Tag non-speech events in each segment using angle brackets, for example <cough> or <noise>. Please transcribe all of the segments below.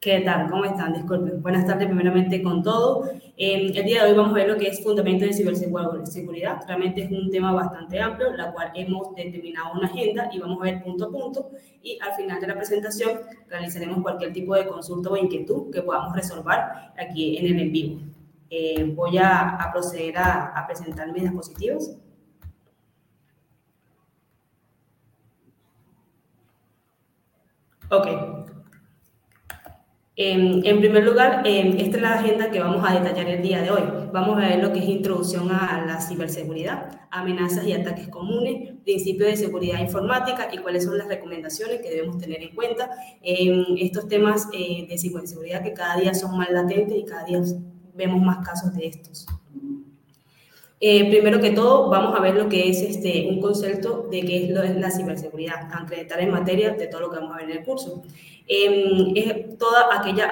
¿Qué tal? ¿Cómo están? Disculpen. Buenas tardes primeramente con todo. el día de hoy vamos a ver lo que es fundamento de ciberseguridad. Realmente es un tema bastante amplio, la cual hemos determinado una agenda y vamos a ver punto a punto. Y al final de la presentación realizaremos cualquier tipo de consulta o inquietud que podamos resolver aquí en el en vivo. Eh, voy a, a proceder a, a presentar mis dispositivos. Ok, en primer lugar, esta es la agenda que vamos a detallar el día de hoy. Vamos a ver lo que es introducción a la ciberseguridad, amenazas y ataques comunes, principios de seguridad informática y cuáles son las recomendaciones que debemos tener en cuenta en estos temas eh, de ciberseguridad que cada día son más latentes y cada día vemos más casos de estos. Eh, primero que todo, vamos a ver lo que es este, un concepto de qué es, lo, es la ciberseguridad, acreditar en materia de todo lo que vamos a ver en el curso. Em, es toda aquella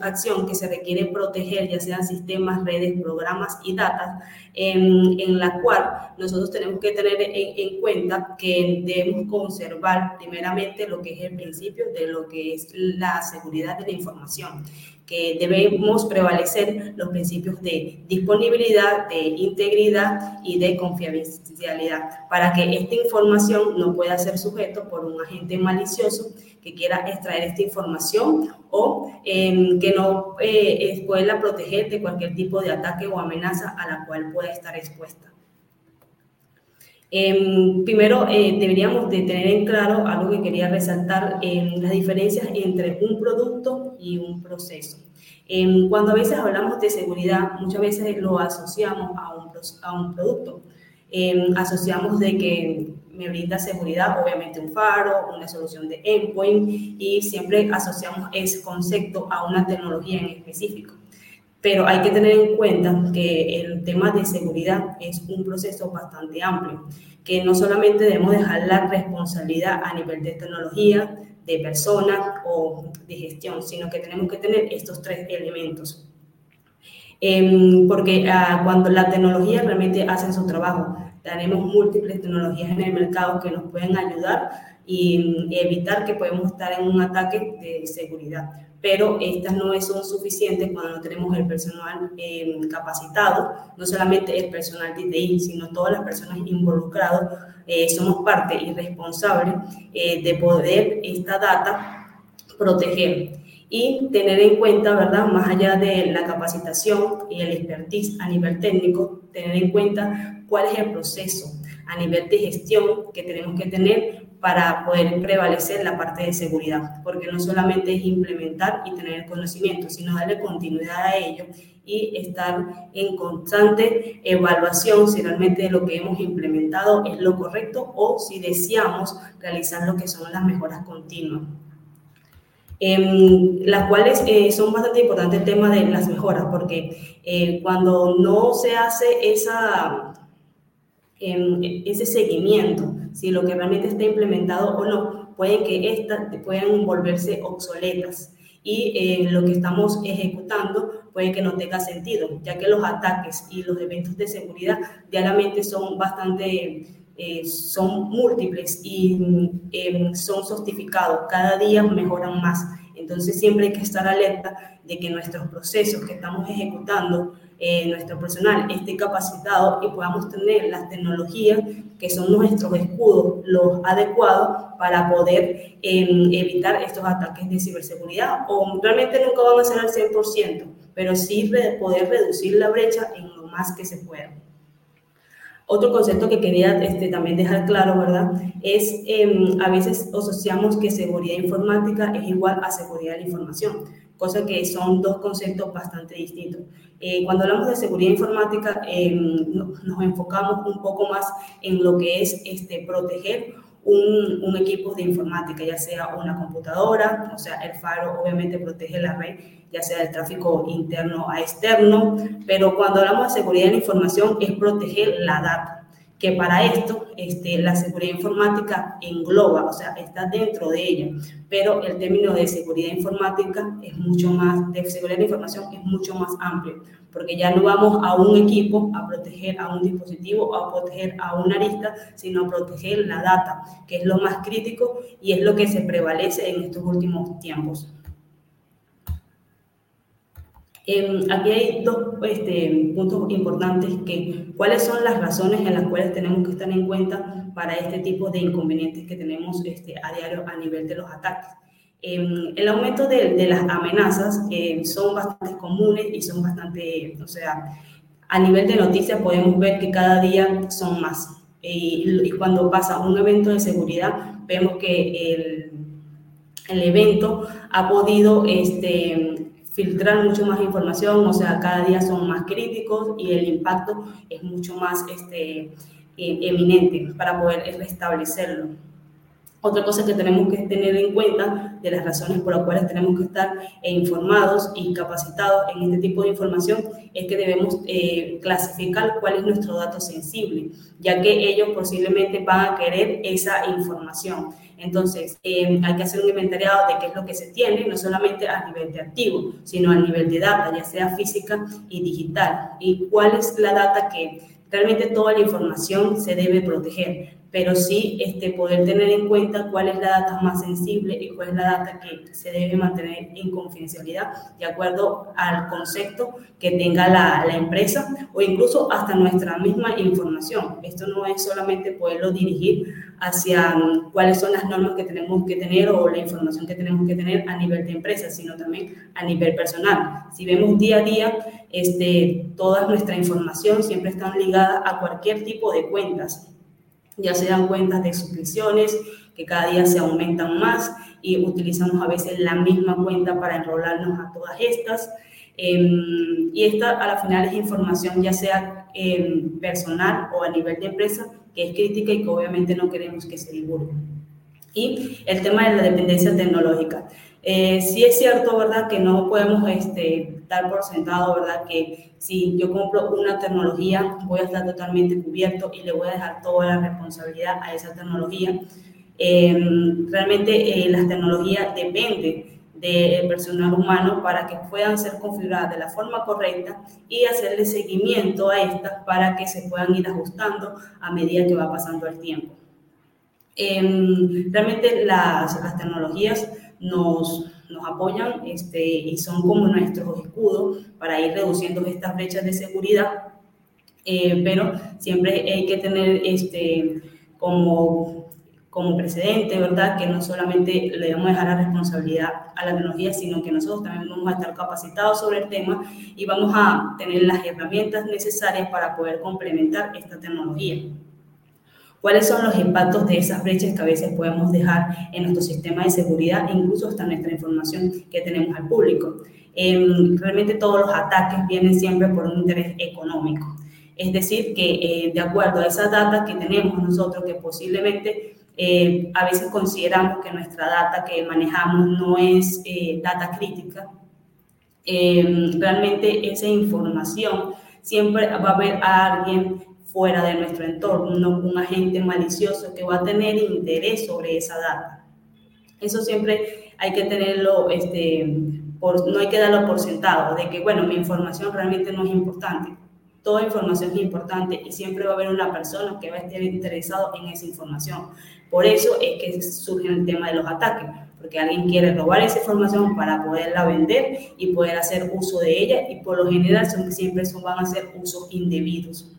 acción que se requiere proteger, ya sean sistemas, redes, programas y datos, em, en, la cual nosotros tenemos que tener en, cuenta que debemos conservar primeramente lo que es el principio de lo que es la seguridad de la información que debemos prevalecer los principios de disponibilidad, de integridad y de confidencialidad para que esta información no pueda ser sujeto por un agente malicioso que quiera extraer esta información o em, que no eh, pueda proteger de cualquier tipo de ataque o amenaza a la cual pueda estar expuesta. Em, primero, eh, deberíamos de tener en claro algo que quería resaltar, en las diferencias entre un producto y un proceso. Em, cuando a veces hablamos de seguridad, muchas veces lo asociamos a un, a un producto. asociamos de que me brinda seguridad, obviamente un faro, una solución de endpoint y siempre asociamos ese concepto a una tecnología en específico. Pero hay que tener en cuenta que el tema de seguridad es un proceso bastante amplio, que no solamente debemos dejar la responsabilidad a nivel de tecnología, de persona o de gestión, sino que tenemos que tener estos tres elementos. Em, porque ah, cuando la tecnología realmente hace su trabajo, tenemos múltiples tecnologías en el mercado que nos pueden ayudar y, evitar que podemos estar en un ataque de seguridad. Pero estas no son suficientes cuando no tenemos el personal eh, capacitado, no solamente el personal de TI, sino todas las personas involucradas. Eh, somos parte y responsable eh, de poder esta data proteger y tener en cuenta, ¿verdad? Más allá de la capacitación y el expertise a nivel técnico, tener en cuenta cuál es el proceso a nivel de gestión que tenemos que tener para poder prevalecer la parte de seguridad, porque no solamente es implementar y tener el conocimiento, sino darle continuidad a ello y estar en constante evaluación si realmente lo que hemos implementado es lo correcto o si deseamos realizar lo que son las mejoras continuas. Eh, las cuales eh, son bastante importantes el tema de las mejoras, porque eh, cuando no se hace esa ese seguimiento, si lo que realmente está implementado o no, pueden que estas puedan volverse obsoletas. Y eh, lo que estamos ejecutando puede que no tenga sentido, ya que los ataques y los eventos de seguridad diariamente son bastante, eh, son múltiples y em, son sofisticados, cada día mejoran más. Entonces siempre hay que estar alerta de que nuestros procesos que estamos ejecutando eh, nuestro personal esté capacitado y podamos tener las tecnologías que son nuestros escudos, los adecuados para poder em, evitar estos ataques de ciberseguridad o realmente nunca van a ser al 100%, pero sí poder reducir la brecha en lo más que se pueda. Otro concepto que quería este, también dejar claro, ¿verdad? Es em, a veces asociamos que seguridad informática es igual a seguridad de la información, cosa que son dos conceptos bastante distintos. Eh, cuando hablamos de seguridad informática, em, nos enfocamos un poco más en lo que es este, proteger un, equipo de informática, ya sea una computadora, o sea, el faro obviamente protege la red, ya sea el tráfico interno a externo, pero cuando hablamos de seguridad de la información es proteger la data que para esto este, la seguridad informática engloba, o sea, está dentro de ella, pero el término de seguridad informática es mucho más, de seguridad de información es mucho más amplio, porque ya no vamos a un equipo a proteger a un dispositivo a proteger a una arista, sino a proteger la data, que es lo más crítico y es lo que se prevalece en estos últimos tiempos. Em, aquí hay dos este, puntos importantes que cuáles son las razones en las cuales tenemos que estar en cuenta para este tipo de inconvenientes que tenemos este, a diario a nivel de los ataques. Em, el aumento de, de las amenazas eh, son bastante comunes y son bastante, o sea, a nivel de noticias podemos ver que cada día son más. Y, y cuando pasa un evento de seguridad, vemos que el, el evento ha podido este, filtrar mucho más información, o sea, cada día son más críticos y el impacto es mucho más este, eh, eminente para poder restablecerlo. Otra cosa que tenemos que tener en cuenta de las razones por las cuales tenemos que estar informados y capacitados en este tipo de información es que debemos eh, clasificar cuál es nuestro dato sensible, ya que ellos posiblemente van a querer esa información. Entonces, eh, hay que hacer un inventariado de qué es lo que se tiene, no solamente a nivel de activo, sino a nivel de data, ya sea física y digital, y cuál es la data que realmente toda la información se debe proteger pero sí este, poder tener en cuenta cuál es la data más sensible y cuál es la data que se debe mantener en confidencialidad de acuerdo al concepto que tenga la, la, empresa o incluso hasta nuestra misma información. Esto no es solamente poderlo dirigir hacia mm, cuáles son las normas que tenemos que tener o la información que tenemos que tener a nivel de empresa, sino también a nivel personal. Si vemos día a día, este, toda nuestra información siempre está ligada a cualquier tipo de cuentas ya sean cuentas de suscripciones que cada día se aumentan más y utilizamos a veces la misma cuenta para enrolarnos a todas estas. Em, y esta a la final es información ya sea em, personal o a nivel de empresa que es crítica y que obviamente no queremos que se divulgue. Y el tema de la dependencia tecnológica. Eh, sí es cierto, ¿verdad?, que no podemos este, dar por sentado, ¿verdad?, que si yo compro una tecnología voy a estar totalmente cubierto y le voy a dejar toda la responsabilidad a esa tecnología. Eh, realmente eh, las tecnologías dependen del personal humano para que puedan ser configuradas de la forma correcta y hacerle seguimiento a estas para que se puedan ir ajustando a medida que va pasando el tiempo. realmente las, las tecnologías nos, nos apoyan este, y son como nuestros escudos para ir reduciendo estas brechas de seguridad, eh, pero siempre hay que tener este, como, como precedente, ¿verdad? Que no solamente le vamos a dejar la responsabilidad a la tecnología, sino que nosotros también vamos a estar capacitados sobre el tema y vamos a tener las herramientas necesarias para poder complementar esta tecnología cuáles son los impactos de esas brechas que a veces podemos dejar en nuestro sistema de seguridad e incluso hasta nuestra información que tenemos al público. Em, realmente todos los ataques vienen siempre por un interés económico. Es decir, que eh, de acuerdo a esa data que tenemos nosotros, que posiblemente eh, a veces consideramos que nuestra data que manejamos no es eh, data crítica, em, realmente esa información siempre va a haber a alguien fuera de nuestro entorno, no un agente malicioso que va a tener interés sobre esa data. Eso siempre hay que tenerlo, este, por, no hay que darlo por sentado, de que, bueno, mi información realmente no es importante. Toda información es importante y siempre va a haber una persona que va a estar interesado en esa información. Por eso es que surge el tema de los ataques, porque alguien quiere robar esa información para poderla vender y poder hacer uso de ella y por lo general son, siempre son, van a ser usos indebidos.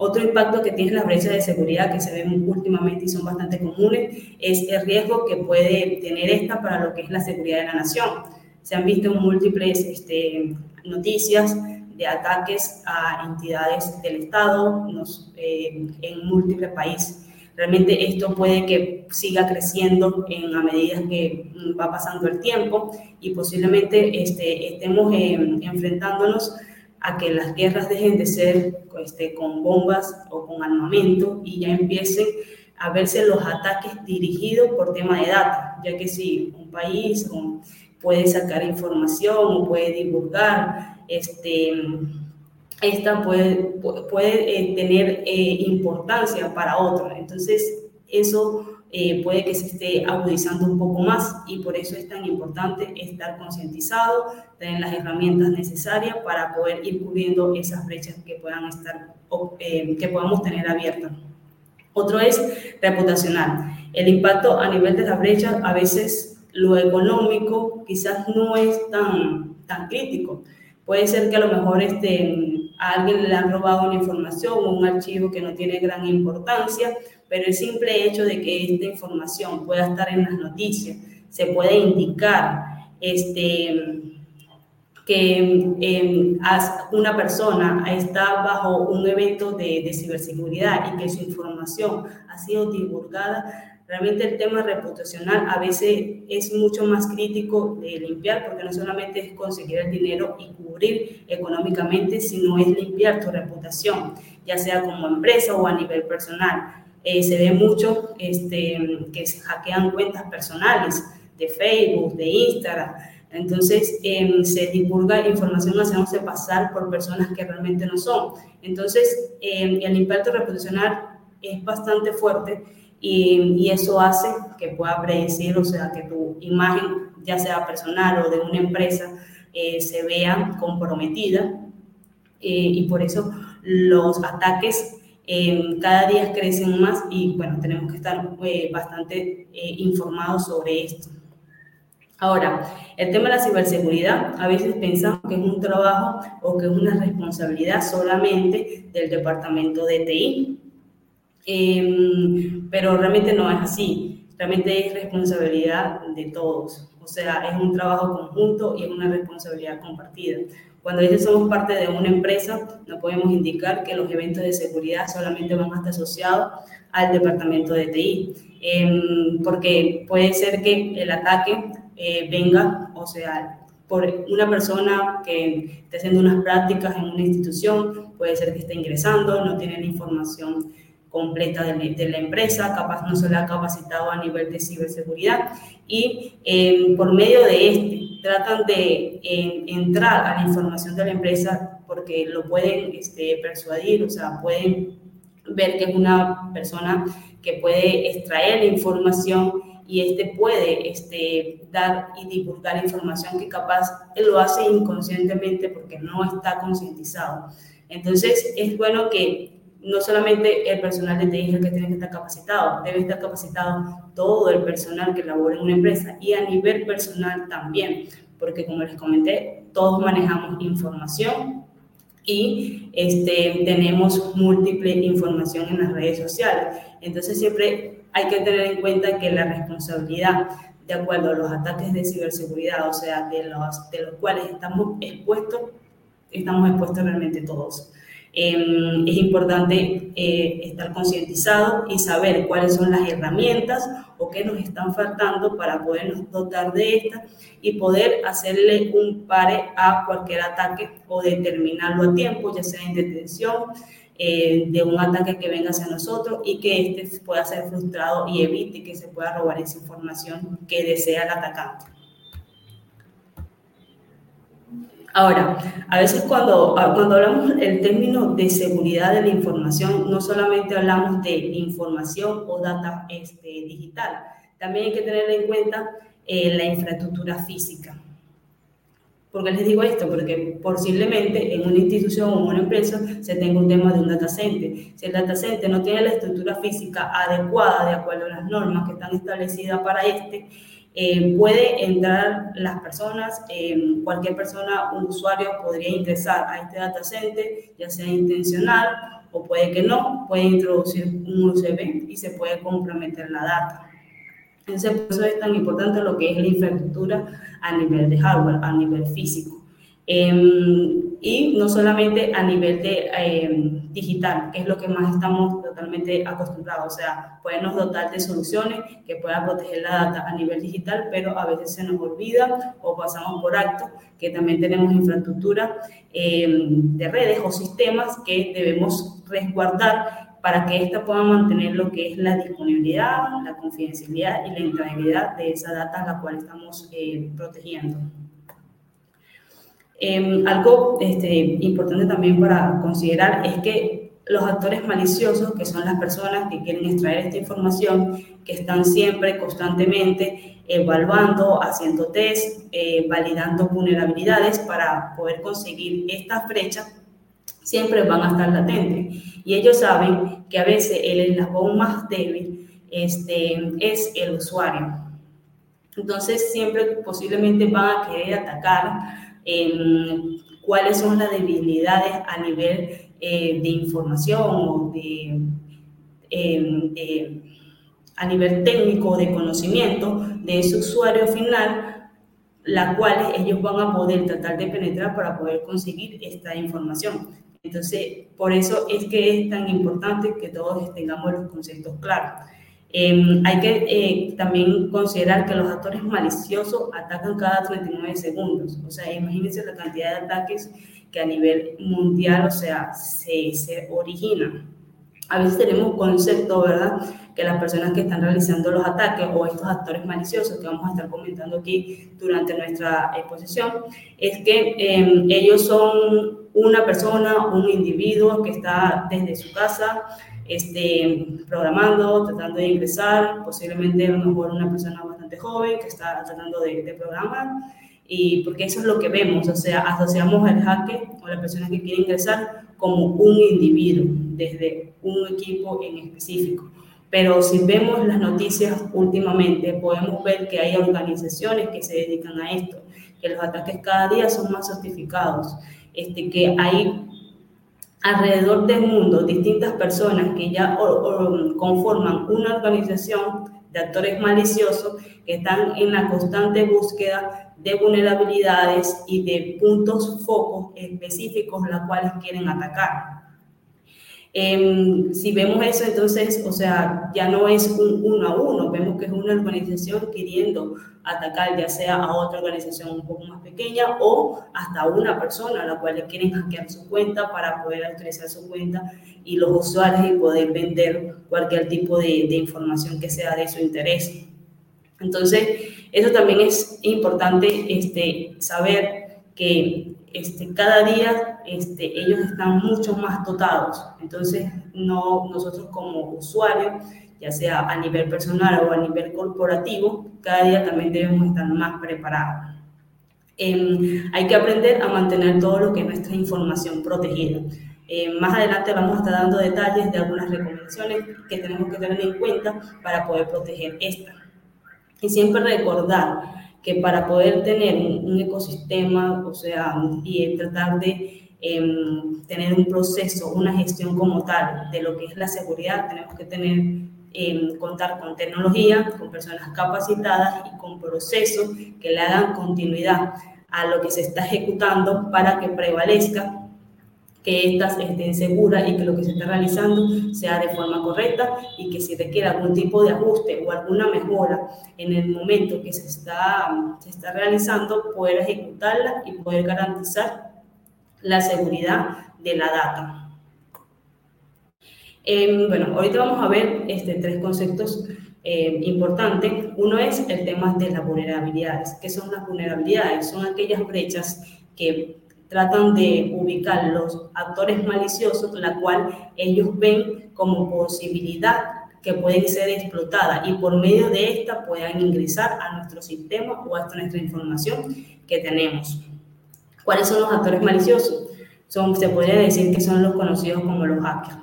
Otro impacto que tiene las brechas de seguridad que se ven últimamente y son bastante comunes es el riesgo que puede tener esta para lo que es la seguridad de la nación. Se han visto múltiples este, noticias de ataques a entidades del Estado eh, en múltiples países. Realmente esto puede que siga creciendo en, a medida que va pasando el tiempo y posiblemente este, estemos eh, enfrentándonos a que las guerras dejen de ser este, con bombas o con armamento y ya empiecen a verse los ataques dirigidos por tema de data, ya que si un país puede sacar información o puede divulgar, este, esta puede, puede eh, tener eh, importancia para otros. Entonces, eso eh, puede que se esté agudizando un poco más y por eso es tan importante estar concientizado, tener las herramientas necesarias para poder ir cubriendo esas brechas que puedan estar, eh, que podamos tener abiertas. Otro es reputacional. El impacto a nivel de las brechas a veces lo económico quizás no es tan, tan crítico. Puede ser que a lo mejor este, alguien le han robado una información o un archivo que no tiene gran importancia, pero el simple hecho de que esta información pueda estar en las noticias, se puede indicar este, que em, una persona está bajo un evento de, de, ciberseguridad y que su información ha sido divulgada, realmente el tema reputacional a veces es mucho más crítico de limpiar porque no solamente es conseguir el dinero y cubrir económicamente, sino es limpiar tu reputación, ya sea como empresa o a nivel personal. Eh, se ve mucho este, que se hackean cuentas personales de Facebook, de Instagram. Entonces, em, se divulga información haciéndose pasar por personas que realmente no son. Entonces, em, el impacto reputacional es bastante fuerte y, y, eso hace que pueda predecir, o sea, que tu imagen, ya sea personal o de una empresa, eh, se vea comprometida. Eh, y por eso los ataques eh, cada día crecen más y bueno, tenemos que estar bastante informados sobre esto. Ahora, el tema de la ciberseguridad, a veces pensamos que es un trabajo o que es una responsabilidad solamente del departamento de TI, Em, pero realmente no es así, realmente es responsabilidad de todos, o sea, es un trabajo conjunto y es una responsabilidad compartida. Cuando dice somos parte de una empresa, no podemos indicar que los eventos de seguridad solamente van a estar asociados al departamento de TI, em, porque puede ser que el ataque eh, venga, o sea, por una persona que esté haciendo unas prácticas en una institución, puede ser que esté ingresando, no tiene la información completa de, la empresa, capaz no se le ha capacitado a nivel de ciberseguridad y em, por medio de este tratan de em, entrar a la información de la empresa porque lo pueden este, persuadir, o sea, pueden ver que es una persona que puede extraer la información y este puede este, dar y divulgar información que capaz lo hace inconscientemente porque no está concientizado. Entonces es bueno que no solamente el personal de TI que tiene que estar capacitado, debe estar capacitado todo el personal que labora en una empresa y a nivel personal también, porque como les comenté, todos manejamos información y este, tenemos múltiple información en las redes sociales. Entonces siempre hay que tener en cuenta que la responsabilidad de acuerdo a los ataques de ciberseguridad, o sea, de los, de los cuales estamos expuestos, estamos expuestos realmente todos. Em, es importante eh, estar concientizado y saber cuáles son las herramientas o qué nos están faltando para podernos dotar de estas y poder hacerle un pare a cualquier ataque o determinarlo a tiempo, ya sea en detención, eh, de un ataque que venga hacia nosotros y que este pueda ser frustrado y evite que se pueda robar esa información que desea el atacante. Ahora, a veces cuando, cuando hablamos del término de seguridad de la información, no solamente hablamos de información o data este, digital, también hay que tener en cuenta eh, la infraestructura física. ¿Por qué les digo esto? Porque posiblemente en una institución o una empresa se tenga un tema de un data center. Si el data center no tiene la estructura física adecuada de acuerdo a las normas que están establecidas para este, eh, puede entrar las personas, eh, cualquier persona, un usuario podría ingresar a este data center, ya sea intencional o puede que no, puede introducir un USB y se puede comprometer la data. Entonces, por eso es tan importante lo que es la infraestructura a nivel de hardware, a nivel físico. Em, y no solamente a nivel de em, digital, que es lo que más estamos totalmente acostumbrados, o sea, podernos dotar de soluciones que puedan proteger la data a nivel digital, pero a veces se nos olvida o pasamos por acto que también tenemos infraestructura em, de redes o sistemas que debemos resguardar para que ésta pueda mantener lo que es la disponibilidad, la confidencialidad y la integridad de esa data a la cual estamos eh, protegiendo. Em, algo este, importante también para considerar es que los actores maliciosos, que son las personas que quieren extraer esta información, que están siempre constantemente evaluando, haciendo test, eh, validando vulnerabilidades para poder conseguir esta brecha, siempre van a estar latentes. Y ellos saben que a veces el eslabón más débil este, es el usuario. Entonces, siempre posiblemente van a querer atacar cuáles son las debilidades a nivel eh, de información o de, em, a nivel técnico de conocimiento de ese usuario final, la cual ellos van a poder tratar de penetrar para poder conseguir esta información. Entonces, por eso es que es tan importante que todos tengamos los conceptos claros. Em, hay que eh, también considerar que los actores maliciosos atacan cada 39 segundos. O sea, imagínense la cantidad de ataques que a nivel mundial, o sea, se, se originan. A veces tenemos concepto, ¿verdad? Que las personas que están realizando los ataques o estos actores maliciosos que vamos a estar comentando aquí durante nuestra exposición, es que em, ellos son una persona, un individuo que está desde su casa este, programando, tratando de ingresar, posiblemente a lo mejor una persona bastante joven que está tratando de, programar, y porque eso es lo que vemos, o sea, asociamos al hacker o la persona que quiere ingresar como un individuo, desde un equipo en específico. Pero si vemos las noticias últimamente, podemos ver que hay organizaciones que se dedican a esto, que los ataques cada día son más sofisticados, este, que hay alrededor del mundo distintas personas que ya conforman una organización de actores maliciosos que están en la constante búsqueda de vulnerabilidades y de puntos focos específicos las cuales quieren atacar. Em, si vemos eso, entonces, o sea, ya no es un uno a uno, vemos que es una organización queriendo atacar ya sea a otra organización un poco más pequeña o hasta una persona a la cual le quieren hackear su cuenta para poder actualizar su cuenta y los usuarios y poder vender cualquier tipo de, de información que sea de su interés. Entonces, eso también es importante este, saber que este, cada día este, ellos están mucho más dotados. Entonces, no, nosotros como usuarios, ya sea a nivel personal o a nivel corporativo, cada día también debemos estar más preparados. Em, hay que aprender a mantener todo lo que es nuestra información protegida. Em, más adelante vamos a estar dando detalles de algunas recomendaciones que tenemos que tener en cuenta para poder proteger esta. Y siempre recordar que para poder tener un, ecosistema, o sea, y tratar de em, tener un proceso, una gestión como tal de lo que es la seguridad, tenemos que tener, em, contar con tecnología, con personas capacitadas y con procesos que le hagan continuidad a lo que se está ejecutando para que prevalezca que éstas estén seguras y que lo que se está realizando sea de forma correcta y que si requiere algún tipo de ajuste o alguna mejora en el momento que se está, se está realizando, poder ejecutarla y poder garantizar la seguridad de la data. Em, bueno, ahorita vamos a ver este, tres conceptos eh, importantes. Uno es el tema de las vulnerabilidades. ¿Qué son las vulnerabilidades? Son aquellas brechas que tratan de ubicar los actores maliciosos, la cual ellos ven como posibilidad que pueden ser explotada y por medio de esta puedan ingresar a nuestro sistema o a nuestra información que tenemos. ¿Cuáles son los actores maliciosos? Son, se podría decir que son los conocidos como los hackers.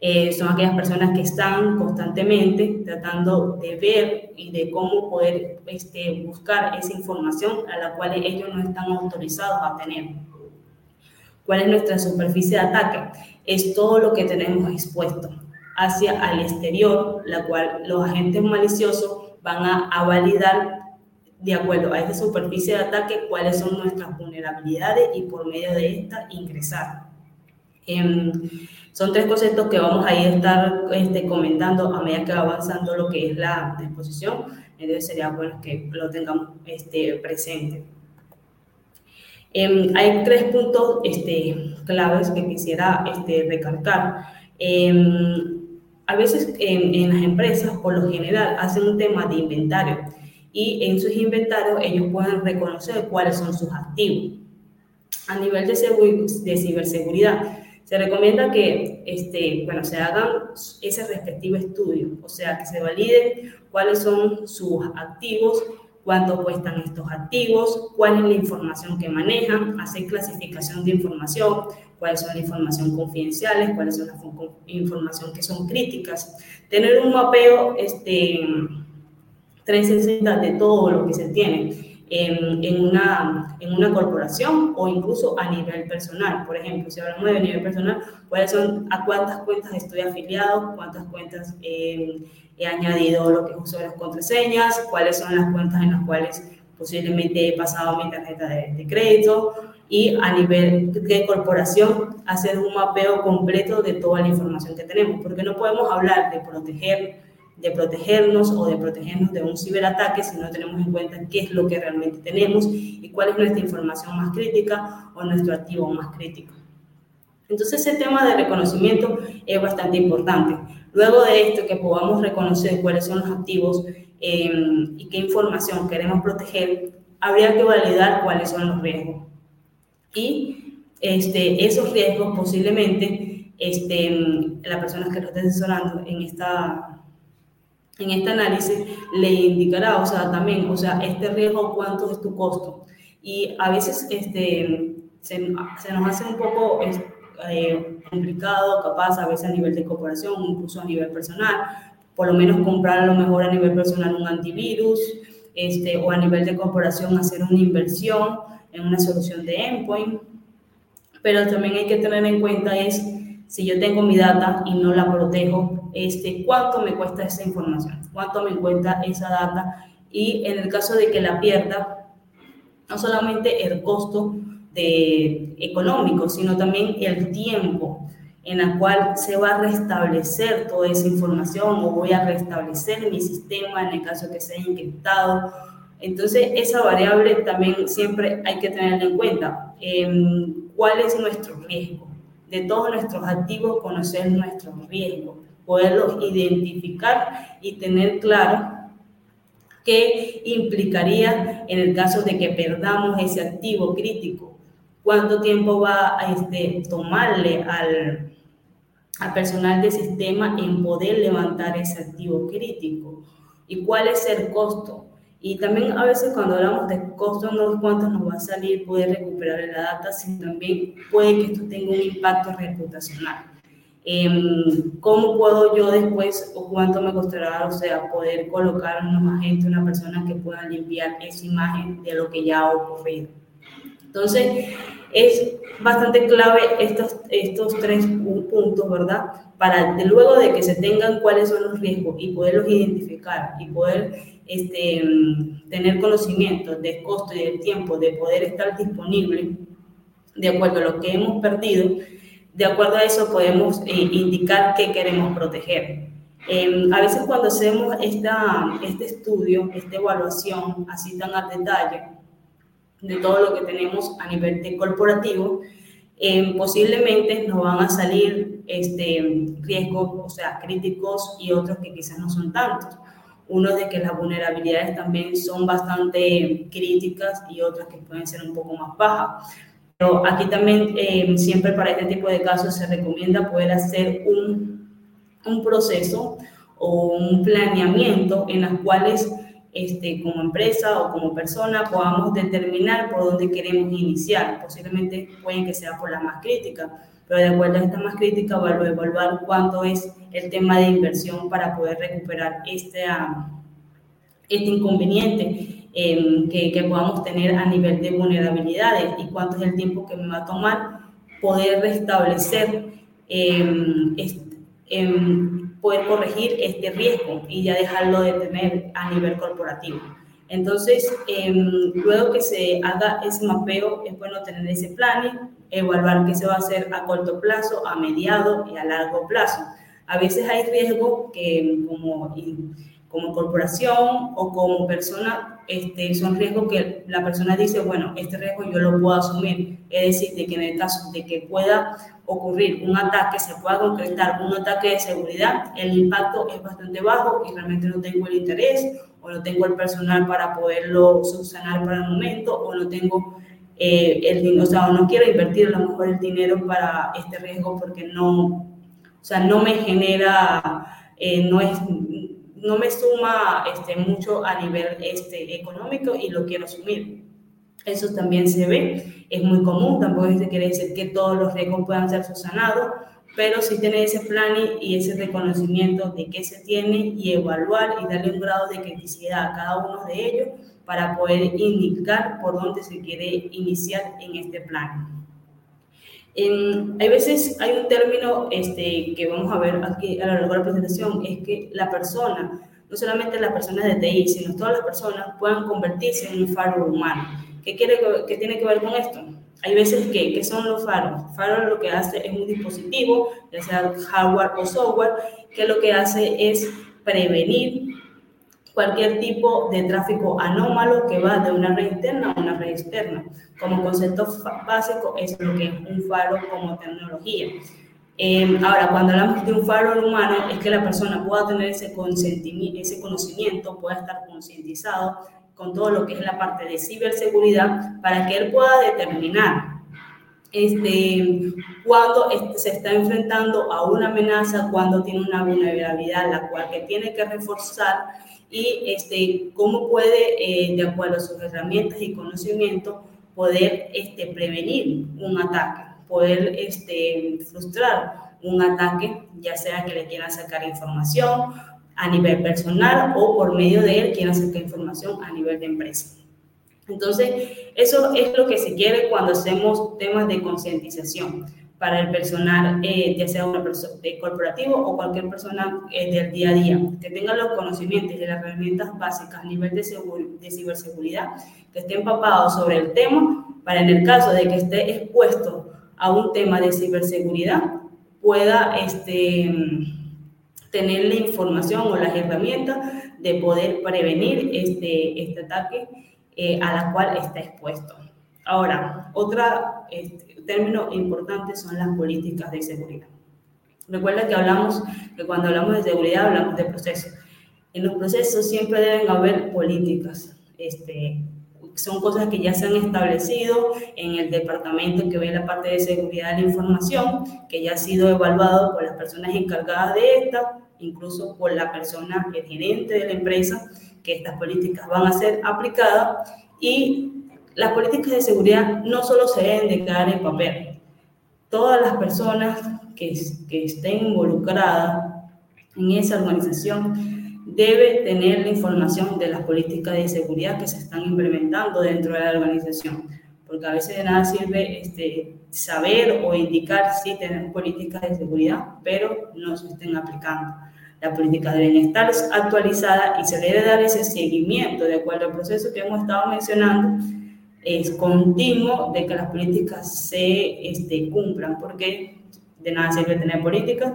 Eh, son aquellas personas que están constantemente tratando de ver y de cómo poder este, buscar esa información a la cual ellos no están autorizados a tener. ¿Cuál es nuestra superficie de ataque? Es todo lo que tenemos expuesto hacia al exterior, la cual los agentes maliciosos van a, validar de acuerdo a esa superficie de ataque cuáles son nuestras vulnerabilidades y por medio de esta ingresar. Em, son tres conceptos que vamos a ir a estar este, comentando a medida que va avanzando lo que es la exposición, entonces sería bueno que lo tengamos este, presente. Em, hay tres puntos este, claves que quisiera este, recalcar. Em, a veces en, las empresas, por lo general, hacen un tema de inventario y en sus inventarios ellos pueden reconocer cuáles son sus activos. A nivel de, de ciberseguridad, se recomienda que este, bueno, se hagan ese respectivo estudio, o sea, que se validen cuáles son sus activos cuánto cuestan estos activos, cuál es la información que manejan, hacer clasificación de información, cuáles son la información confidenciales, cuáles son las información que son críticas, tener un mapeo este, 360 de todo lo que se tiene en, una, en una corporación o incluso a nivel personal. Por ejemplo, si hablamos de nivel personal, ¿cuáles son, a cuántas cuentas estoy afiliado, cuántas cuentas eh, he añadido lo que es uso de las contraseñas, cuáles son las cuentas en las cuales posiblemente he pasado mi tarjeta de, de crédito y a nivel de corporación hacer un mapeo completo de toda la información que tenemos, porque no podemos hablar de proteger de protegernos o de protegernos de un ciberataque si no tenemos en cuenta qué es lo que realmente tenemos y cuál es nuestra información más crítica o nuestro activo más crítico. Entonces ese tema de reconocimiento es bastante importante. Luego de esto, que podamos reconocer cuáles son los activos em, y qué información queremos proteger, habría que validar cuáles son los riesgos. Y este, esos riesgos posiblemente este, la persona que lo esté asesorando en esta en este análisis le indicará, o sea, también, o sea, este riesgo, cuánto es tu costo. Y a veces este, se, se nos hace un poco eh, complicado, capaz, a veces a nivel de corporación, incluso a nivel personal, por lo menos comprar a lo mejor a nivel personal un antivirus, este, o a nivel de corporación hacer una inversión en una solución de endpoint. Pero también hay que tener en cuenta es si yo tengo mi data y no la protejo, este, cuánto me cuesta esa información, cuánto me cuesta esa data y en el caso de que la pierda, no solamente el costo de, económico, sino también el tiempo en el cual se va a restablecer toda esa información o voy a restablecer mi sistema en el caso que sea encriptado. Entonces, esa variable también siempre hay que tenerla en cuenta. Em, ¿Cuál es nuestro riesgo? de todos nuestros activos, conocer nuestros riesgos, poderlos identificar y tener claro qué implicaría en el caso de que perdamos ese activo crítico, cuánto tiempo va a este, tomarle al, al personal de sistema en poder levantar ese activo crítico y cuál es el costo y también a veces cuando hablamos de costo, no es cuánto nos va a salir poder recuperar la data, sino también puede que esto tenga un impacto reputacional. Em, ¿Cómo puedo yo después o cuánto me costará, o sea, poder colocar unos agentes, una persona que pueda limpiar esa imagen de lo que ya ha ocurrido? Entonces, es bastante clave estos, estos tres puntos, ¿verdad? Para luego de que se tengan cuáles son los riesgos y poderlos identificar y poder este, tener conocimiento del costo y del tiempo de poder estar disponible de acuerdo a lo que hemos perdido, de acuerdo a eso podemos eh, indicar qué queremos proteger. Em, a veces cuando hacemos esta, este estudio, esta evaluación así tan a detalle de todo lo que tenemos a nivel corporativo, em, posiblemente nos van a salir este, riesgos, o sea, críticos y otros que quizás no son tantos uno de que las vulnerabilidades también son bastante críticas y otras que pueden ser un poco más bajas. Pero aquí también eh, siempre para este tipo de casos se recomienda poder hacer un, un proceso o un planeamiento en las cuales este, como empresa o como persona podamos determinar por dónde queremos iniciar. Posiblemente pueden que sea por la más crítica, pero de acuerdo a esta más crítica, evaluar cuánto es el tema de inversión para poder recuperar este, ah, este inconveniente em, que, que, podamos tener a nivel de vulnerabilidades y cuánto es el tiempo que me va a tomar poder restablecer, eh, poder corregir este riesgo y ya dejarlo de tener a nivel corporativo. Entonces, luego que se haga ese mapeo, es bueno tener ese plan, evaluar qué se va a hacer a corto plazo, a mediado y a largo plazo. A veces hay riesgos que como, como corporación o como persona este, son riesgos que la persona dice, bueno, este riesgo yo lo puedo asumir. Es decir, de que en el caso de que pueda ocurrir un ataque, se pueda concretar un ataque de seguridad, el impacto es bastante bajo y realmente no tengo el interés o no tengo el personal para poderlo subsanar para el momento o no tengo eh, el o sea, no quiero invertir a lo mejor el dinero para este riesgo porque no, o sea, no me genera, eh, no es, no me suma este, mucho a nivel este, económico y lo quiero asumir. Eso también se ve, es muy común, tampoco se quiere decir que todos los riesgos puedan ser subsanados, pero sí tener ese plan y ese reconocimiento de qué se tiene y evaluar y darle un grado de criticidad a cada uno de ellos para poder indicar por dónde se quiere iniciar en este plan. En, hay veces, hay un término este, que vamos a ver aquí a lo largo de la presentación, es que la persona, no solamente las personas de TI, sino todas las personas puedan convertirse en un faro humano. ¿Qué, quiere, qué tiene que ver con esto? Hay veces que, ¿qué son los faros? Faros lo que hace es un dispositivo, ya sea hardware o software, que lo que hace es prevenir cualquier tipo de tráfico anómalo que va de una red interna a una red externa. Como concepto básico, es lo que es un faro como tecnología. Em, ahora, cuando hablamos de un faro humano, es que la persona pueda tener ese, ese conocimiento, pueda estar concientizado con todo lo que es la parte de ciberseguridad para que él pueda determinar este, cuando se está enfrentando a una amenaza, cuando tiene una vulnerabilidad, la cual que tiene que reforzar y este, cómo puede, eh, de acuerdo a sus herramientas y conocimientos, poder este, prevenir un ataque, poder este, frustrar un ataque, ya sea que le quieran sacar información a nivel personal o por medio de él quieran sacar información a nivel de empresa. Entonces, eso es lo que se quiere cuando hacemos temas de concientización para el personal, eh, ya sea una persona de corporativo o cualquier persona eh, del día a día, que tenga los conocimientos y las herramientas básicas a nivel de, de ciberseguridad, que esté empapado sobre el tema, para en el caso de que esté expuesto a un tema de ciberseguridad, pueda este, tener la información o las herramientas de poder prevenir este, este ataque eh, a la cual está expuesto. Ahora, otro este, término importante son las políticas de seguridad. Recuerda que hablamos, que cuando hablamos de seguridad hablamos de procesos. En los procesos siempre deben haber políticas. Este, son cosas que ya se han establecido en el departamento que ve la parte de seguridad de la información, que ya ha sido evaluado por las personas encargadas de esta, incluso por la persona, el gerente de la empresa, que estas políticas van a ser aplicadas y las políticas de seguridad no solo se deben de quedar en papel. Todas las personas que, que estén involucradas en esa organización deben tener la información de las políticas de seguridad que se están implementando dentro de la organización, porque a veces de nada sirve este, saber o indicar si tenemos políticas de seguridad, pero no se estén aplicando. La política deben estar actualizada y se debe dar ese seguimiento de acuerdo al proceso que hemos estado mencionando, es continuo de que las políticas se este, cumplan, porque de nada sirve tener políticas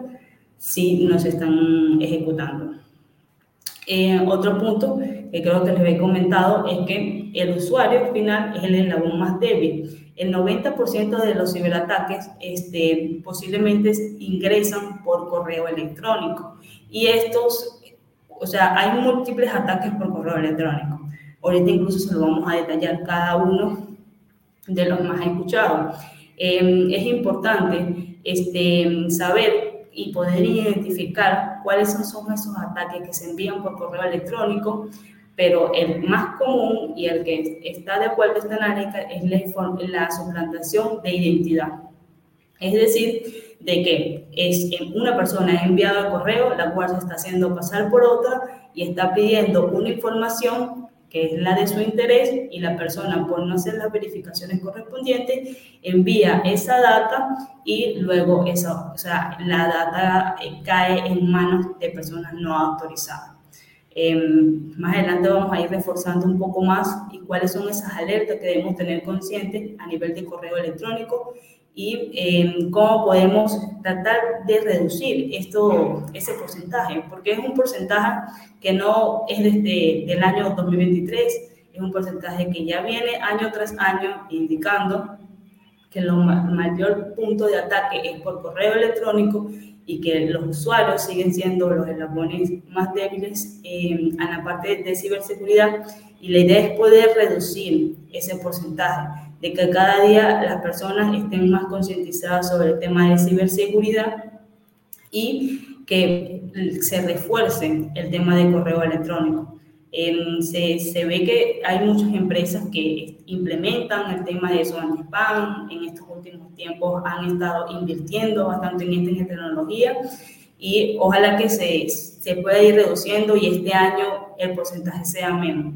si no se están ejecutando. Eh, otro punto que creo que les he comentado es que el usuario final es el eslabón más débil. El 90% de los ciberataques este, posiblemente ingresan por correo electrónico y estos, o sea, hay múltiples ataques por correo electrónico. Ahorita incluso se lo vamos a detallar cada uno de los más escuchados. Em, es importante este, saber y poder identificar cuáles son, son esos ataques que se envían por correo electrónico, pero el más común y el que está de acuerdo esta análisis es la, la suplantación de identidad. Es decir, de que es una persona ha enviado el correo, la cual se está haciendo pasar por otra y está pidiendo una información que es la de su interés y la persona por no hacer las verificaciones correspondientes envía esa data y luego esa, o sea, la data eh, cae en manos de personas no autorizadas. Em, más adelante vamos a ir reforzando un poco más y cuáles son esas alertas que debemos tener conscientes a nivel de correo electrónico y em, cómo podemos tratar de reducir esto, ese porcentaje, porque es un porcentaje que no es desde el año 2023, es un porcentaje que ya viene año tras año indicando que el mayor punto de ataque es por correo electrónico y que los usuarios siguen siendo los eslabones más débiles en la parte de ciberseguridad y la idea es poder reducir ese porcentaje de que cada día las personas estén más concientizadas sobre el tema de ciberseguridad y que se refuerce el tema de correo electrónico. Em, se, se, ve que hay muchas empresas que implementan el tema de eso anti-spam. En estos últimos tiempos han estado invirtiendo bastante en esta tecnología y ojalá que se, se pueda ir reduciendo y este año el porcentaje sea menos.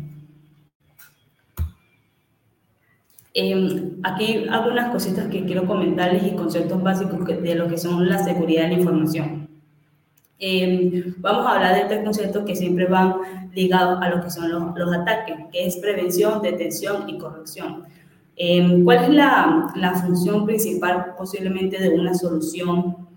Eh, aquí algunas cositas que quiero comentarles y conceptos básicos de lo que son la seguridad de la información. Eh, vamos a hablar de tres conceptos que siempre van ligados a lo que son los, los ataques, que es prevención, detención y corrección. Eh, ¿Cuál es la, la, función principal posiblemente de una solución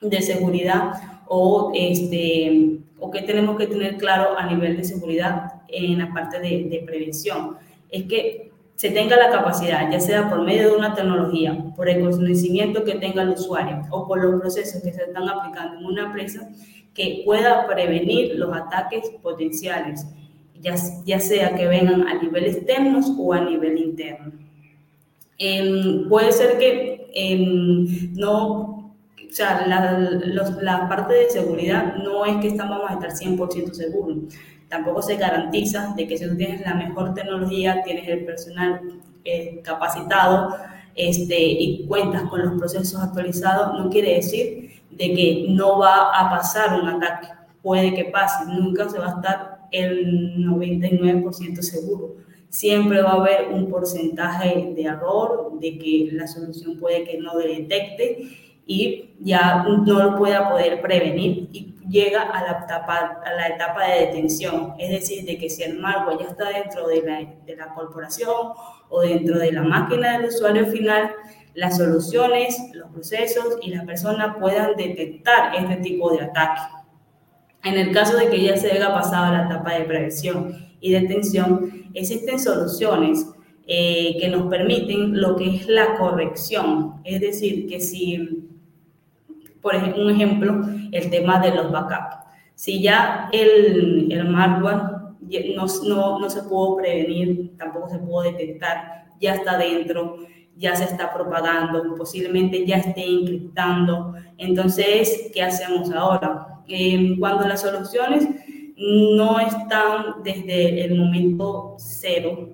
de seguridad o, este, o qué tenemos que tener claro a nivel de seguridad en la parte de, de prevención? Es que se tenga la capacidad, ya sea por medio de una tecnología, por el conocimiento que tenga el usuario o por los procesos que se están aplicando en una empresa, que pueda prevenir los ataques potenciales, ya, sea que vengan a nivel externo o a nivel interno. Em, puede ser que em, no, o sea, la, la, parte de seguridad no es que estamos a estar 100% seguros, tampoco se garantiza de que si tú tienes la mejor tecnología, tienes el personal eh, capacitado este, y cuentas con los procesos actualizados, no quiere decir de que no va a pasar un ataque. Puede que pase, nunca se va a estar el 99% seguro. Siempre va a haber un porcentaje de error, de que la solución puede que no detecte y ya no lo pueda poder prevenir llega a la etapa, a la etapa de detención, es decir, de que si el malware ya está dentro de la, de la corporación o dentro de la máquina del usuario final, las soluciones, los procesos y las personas puedan detectar este tipo de ataque. En el caso de que ya se haya pasado la etapa de prevención y detención, existen soluciones eh, que nos permiten lo que es la corrección, es decir, que si por ejemplo, un ejemplo, el tema de los backups. Si ya el, el malware no, no, no, se pudo prevenir, tampoco se pudo detectar, ya está dentro, ya se está propagando, posiblemente ya esté encriptando. Entonces, ¿qué hacemos ahora? Eh, cuando las soluciones no están desde el momento cero,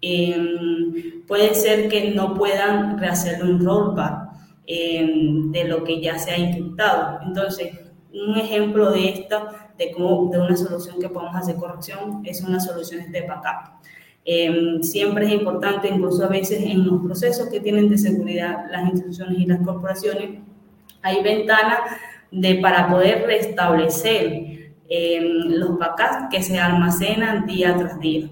eh, puede ser que no puedan rehacer un rollback Em, de lo que ya se ha infectado. Entonces, un ejemplo de esto, de, cómo, de una solución que podemos hacer corrección, es una solución de backup. Eh, siempre es importante, incluso a veces en los procesos que tienen de seguridad las instituciones y las corporaciones, hay ventanas de, para poder restablecer eh, los backups que se almacenan día tras día.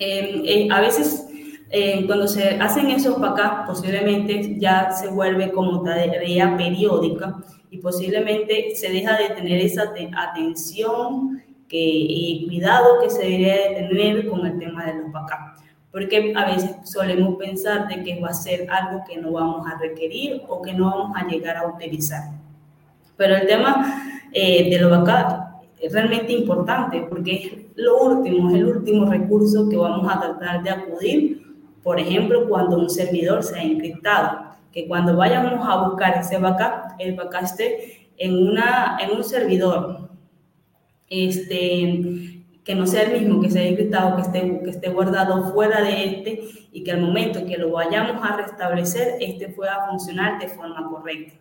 Eh, a veces eh, cuando se hacen esos backups, posiblemente ya se vuelve como tarea periódica y posiblemente se deja de tener esa atención que, y cuidado que se debería de tener con el tema de los backups. Porque a veces solemos pensar de que va a ser algo que no vamos a requerir o que no vamos a llegar a utilizar. Pero el tema eh, de los backups es realmente importante porque es lo último, es el último recurso que vamos a tratar de acudir por ejemplo, cuando un servidor se ha encriptado, que cuando vayamos a buscar ese backup, el backup esté en, una, en un servidor este, que no sea el mismo que se haya encriptado, que esté, que esté guardado fuera de este y que al momento que lo vayamos a restablecer, este pueda funcionar de forma correcta.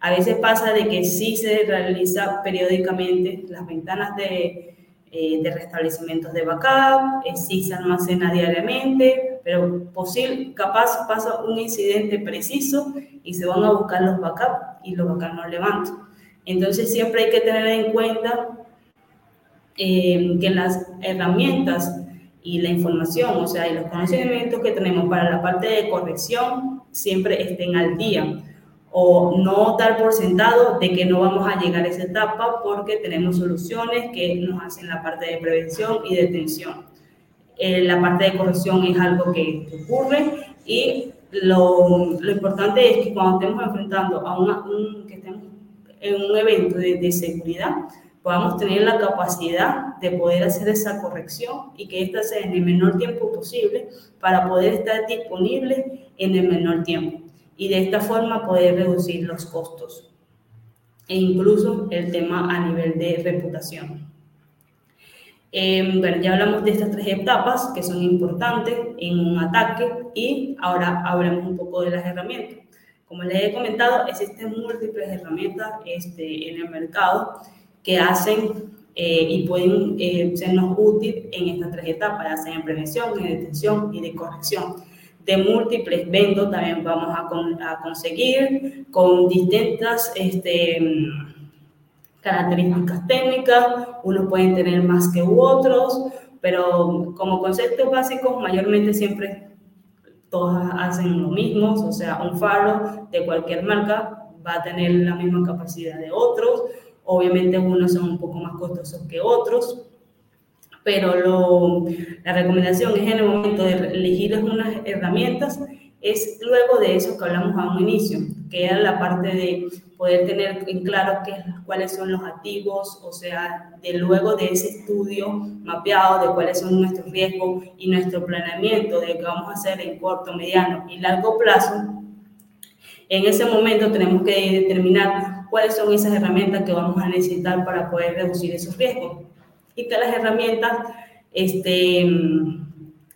A veces pasa de que sí se realiza periódicamente las ventanas de, eh, de restablecimientos de backup, eh, sí se almacena diariamente, pero posible, capaz pasa un incidente preciso y se van a buscar los backups y los backups no levantan. Entonces siempre hay que tener en cuenta eh, que las herramientas y la información, o sea, y los conocimientos que tenemos para la parte de corrección siempre estén al día o no dar por sentado de que no vamos a llegar a esa etapa porque tenemos soluciones que nos hacen la parte de prevención y detención. Eh, la parte de corrección es algo que ocurre y lo, lo importante es que cuando estemos enfrentando a un, que estemos en un evento de, de seguridad, podamos tener la capacidad de poder hacer esa corrección y que ésta sea en el menor tiempo posible para poder estar disponible en el menor tiempo y de esta forma poder reducir los costos e incluso el tema a nivel de reputación. Eh, bueno, ya hablamos de estas tres etapas que son importantes en un ataque y ahora hablemos un poco de las herramientas. Como les he comentado, existen múltiples herramientas este, en el mercado que hacen eh, y pueden eh, sernos útiles en estas tres etapas, ya sea en prevención, en detención y de corrección. De múltiples vendos también vamos a, a conseguir con distintas este, características técnicas, unos pueden tener más que otros, pero como conceptos básicos mayormente siempre todos hacen lo mismo, o sea, un faro de cualquier marca va a tener la misma capacidad de otros, obviamente unos son un poco más costosos que otros, pero lo, la recomendación es en el momento de elegir unas herramientas, es luego de eso que hablamos a un inicio, que era la parte de poder tener en claro qué, cuáles son los activos, o sea, de luego de ese estudio mapeado de cuáles son nuestros riesgos y nuestro planeamiento de qué vamos a hacer en corto, mediano y largo plazo, en ese momento tenemos que determinar cuáles son esas herramientas que vamos a necesitar para poder reducir esos riesgos y que las herramientas este,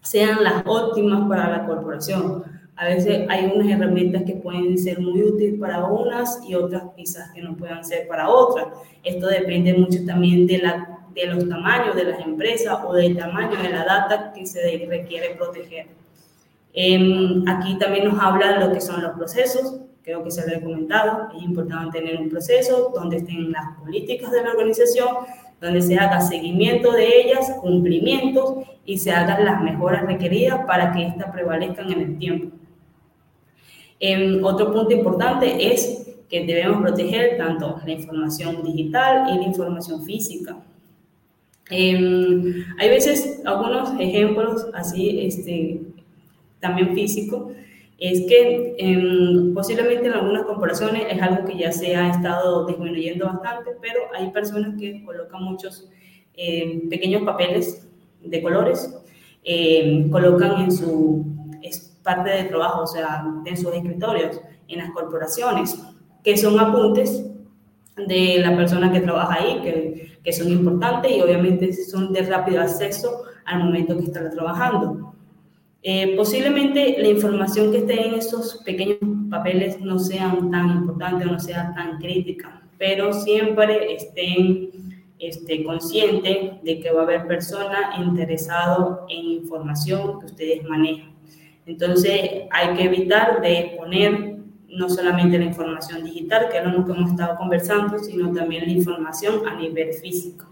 sean las óptimas para la corporación. A veces hay unas herramientas que pueden ser muy útiles para unas y otras quizás que no puedan ser para otras. Esto depende mucho también de, la, de los tamaños de las empresas o del tamaño de la data que se requiere proteger. Em, aquí también nos habla de lo que son los procesos, creo que se lo he comentado, es importante tener un proceso donde estén las políticas de la organización, donde se haga seguimiento de ellas, cumplimientos y se hagan las mejoras requeridas para que éstas prevalezcan en el tiempo. Em, otro punto importante es que debemos proteger tanto la información digital y la información física. Em, hay veces algunos ejemplos así, este, también físicos, es que em, posiblemente en algunas corporaciones es algo que ya se ha estado disminuyendo bastante, pero hay personas que colocan muchos pequeños papeles de colores, colocan en su parte de trabajo, o sea, en sus escritorios, en las corporaciones, que son apuntes de la persona que trabaja ahí, que, que son importantes y obviamente son de rápido acceso al momento que está trabajando. Eh, posiblemente la información que esté en esos pequeños papeles no sean tan importantes o no sea tan crítica, pero siempre estén este, conscientes de que va a haber personas interesadas en información que ustedes manejan. Entonces hay que evitar de poner no solamente la información digital, que es lo que hemos estado conversando, sino también la información a nivel físico.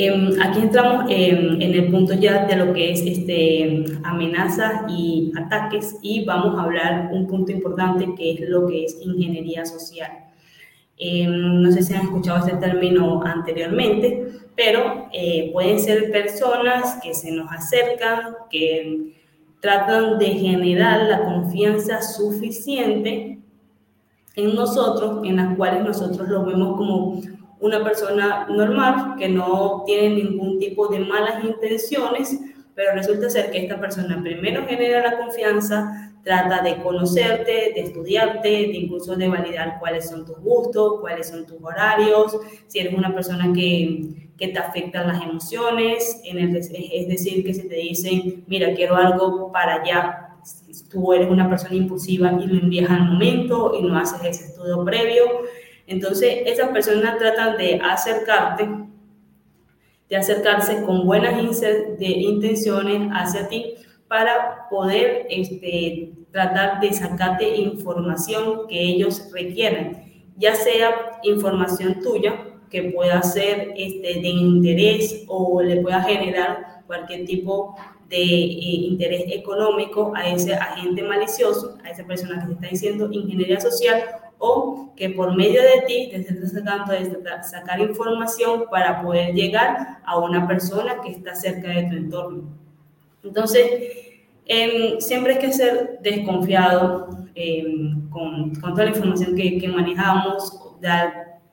Em, aquí entramos en el punto ya de lo que es este, amenazas y ataques y vamos a hablar un punto importante que es lo que es ingeniería social. Em, no sé si han escuchado este término anteriormente, pero eh, pueden ser personas que se nos acercan, que tratan de generar la confianza suficiente en nosotros, en las cuales nosotros lo vemos como una persona normal, que no tiene ningún tipo de malas intenciones, pero resulta ser que esta persona primero genera la confianza, trata de conocerte, de estudiarte, de incluso de validar cuáles son tus gustos, cuáles son tus horarios, si eres una persona que, que te afectan las emociones, en el, es decir, que si te dicen, mira, quiero algo para allá, tú eres una persona impulsiva y lo envías al momento y no haces ese estudio previo. Entonces, esas personas tratan de acercarte, de acercarse con buenas intenciones hacia ti para poder este, tratar de sacarte información que ellos requieren, ya sea información tuya que pueda ser este, de interés o le pueda generar cualquier tipo de eh, interés económico a ese agente malicioso, a esa persona que te está diciendo ingeniería social o que por medio de ti te esté tratando de sacar información para poder llegar a una persona que está cerca de tu entorno. Entonces, em, siempre hay que ser desconfiado em, con, con, toda la información que, que manejamos,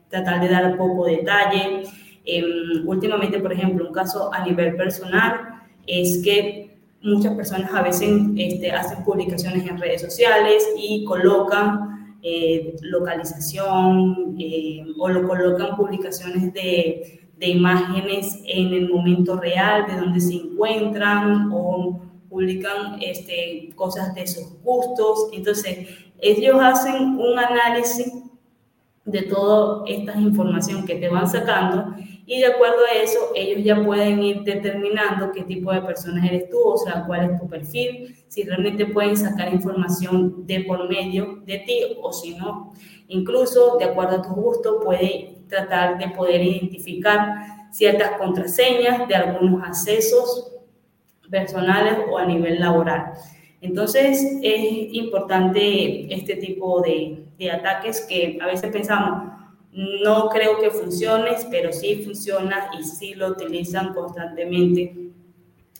tratar de dar poco detalle. Em, últimamente, por ejemplo, un caso a nivel personal es que muchas personas a veces este, hacen publicaciones en redes sociales y colocan eh, localización eh, o lo colocan publicaciones de, de, imágenes en el momento real de donde se encuentran o publican este, cosas de sus gustos. Entonces, ellos hacen un análisis de toda esta información que te van sacando y de acuerdo a eso ellos ya pueden ir determinando qué tipo de personas eres tú, o sea, cuál es tu perfil, si realmente pueden sacar información de por medio de ti o si no. Incluso, de acuerdo a tu gusto, puede tratar de poder identificar ciertas contraseñas de algunos accesos personales o a nivel laboral. Entonces, es importante este tipo de, de ataques que a veces pensamos, no creo que funcione, pero sí funciona y sí lo utilizan constantemente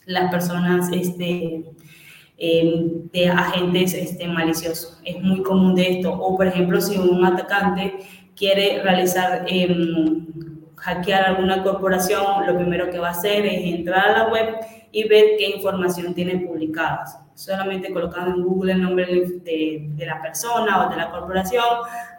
las personas este, em, de agentes este, maliciosos. Es muy común de esto. O, por ejemplo, si un atacante quiere realizar, em, hackear alguna corporación, lo primero que va a hacer es entrar a la web y ver qué información tiene publicadas solamente colocando en Google el nombre de, la persona o de la corporación,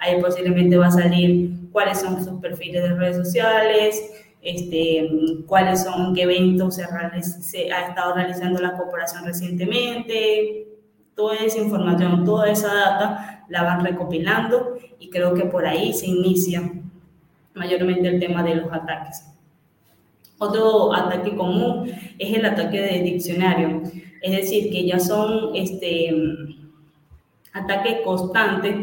ahí posiblemente va a salir cuáles son sus perfiles de redes sociales, este, cuáles son, qué eventos se, se ha estado realizando la corporación recientemente, toda esa información, toda esa data la van recopilando y creo que por ahí se inicia mayormente el tema de los ataques. Otro ataque común es el ataque de diccionario. Es decir, que ya son este, ataques constantes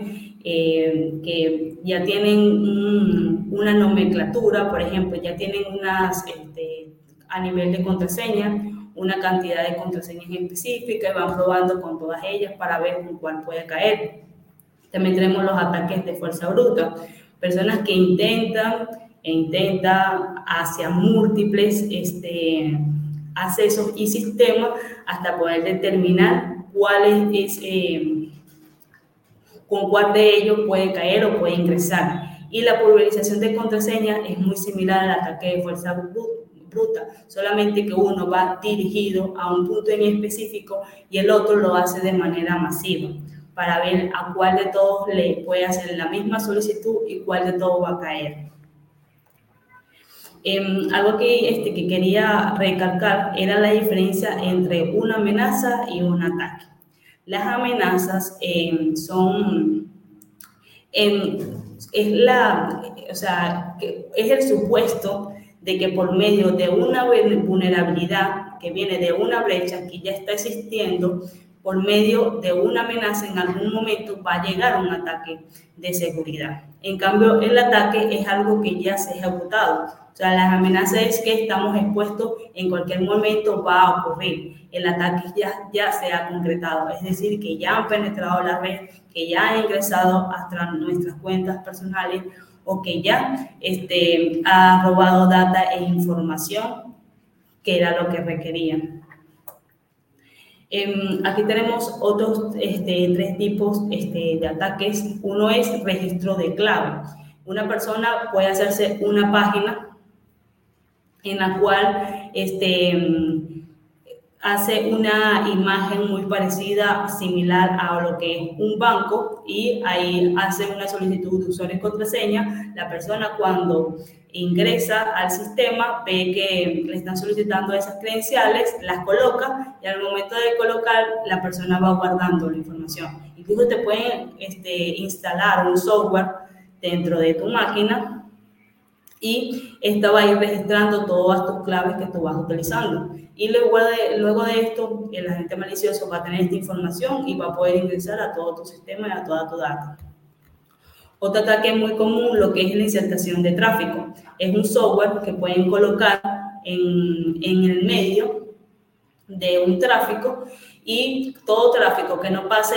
eh, que ya tienen una nomenclatura, por ejemplo, ya tienen unas, este, a nivel de contraseña, una cantidad de contraseñas específicas y van probando con todas ellas para ver con cuál puede caer. También tenemos los ataques de fuerza bruta, personas que intentan e intentan hacia múltiples este, accesos y sistemas hasta poder determinar cuál es, eh, con cuál de ellos puede caer o puede ingresar. Y la pulverización de contraseña es muy similar al ataque de fuerza bruta, solamente que uno va dirigido a un punto en específico y el otro lo hace de manera masiva para ver a cuál de todos le puede hacer la misma solicitud y cuál de todos va a caer. Em, algo que, este, que quería recalcar era la diferencia entre una amenaza y un ataque. Las amenazas em, son, em, es, la, o sea, es el supuesto de que por medio de una vulnerabilidad que viene de una brecha que ya está existiendo, por medio de una amenaza en algún momento va a llegar un ataque de seguridad. En cambio, el ataque es algo que ya se ha ejecutado. O sea, las amenazas es que estamos expuestos, en cualquier momento va a ocurrir. El ataque ya, ya se ha concretado, es decir, que ya han penetrado la red, que ya han ingresado hasta nuestras cuentas personales o que ya este, ha robado data e información que era lo que requerían. Em, aquí tenemos otros este, tres tipos este, de ataques. Uno es registro de clave. Una persona puede hacerse una página en la cual este, hace una imagen muy parecida, similar a lo que es un banco y ahí hace una solicitud de usuario y contraseña. La persona cuando ingresa al sistema ve que le están solicitando esas credenciales, las coloca y al momento de colocar la persona va guardando la información. Incluso te pueden este, instalar un software dentro de tu máquina y esta va a ir registrando todas tus claves que tú vas utilizando. Y luego de, luego de esto, el agente malicioso va a tener esta información y va a poder ingresar a todo tu sistema y a toda tu data. Otro ataque muy común, lo que es la insertación de tráfico. Es un software que pueden colocar en, en el medio de un tráfico y todo tráfico que no pase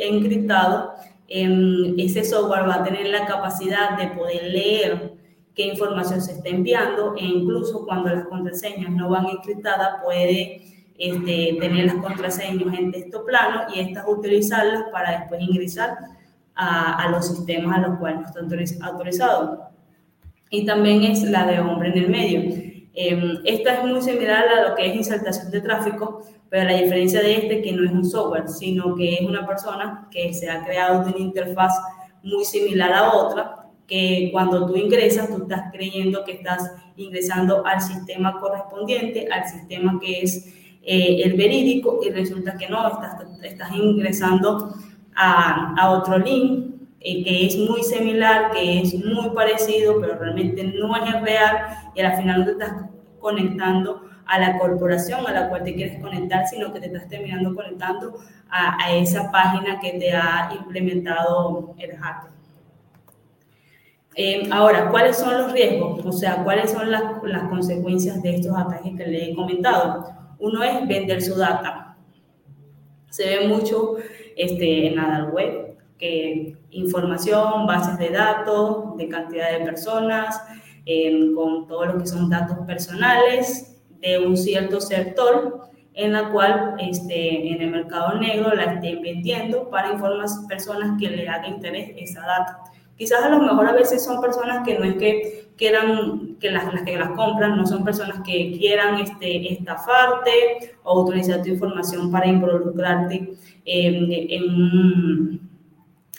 encriptado, ese software va a tener la capacidad de poder leer qué información se está enviando e incluso cuando las contraseñas no van encriptadas puede este, tener las contraseñas en texto plano y estas utilizarlas para después ingresar a, a los sistemas a los cuales no está autorizado. Y también es la de hombre en el medio. Em, esta es muy similar a lo que es insertación de tráfico, pero la diferencia de este es que no es un software, sino que es una persona que se ha creado una interfaz muy similar a otra, que cuando tú ingresas, tú estás creyendo que estás ingresando al sistema correspondiente, al sistema que es eh, el verídico, y resulta que no, estás, estás ingresando a, a otro link eh, que es muy similar, que es muy parecido, pero realmente no es el real, y al final no te estás conectando a la corporación a la cual te quieres conectar, sino que te estás terminando conectando a, a esa página que te ha implementado el hacker. Eh, ahora, ¿cuáles son los riesgos? O sea, ¿cuáles son las, las consecuencias de estos ataques que le he comentado? Uno es vender su data. Se ve mucho este, en la web que información, bases de datos, de cantidad de personas, eh, con todo lo que son datos personales, de un cierto sector en la cual este, en el mercado negro la estén vendiendo para informar personas que le haga interés esa data. Quizás a lo mejor a veces son personas que no es que quieran, que las, que las compran, no son personas que quieran este, estafarte o utilizar tu información para involucrarte en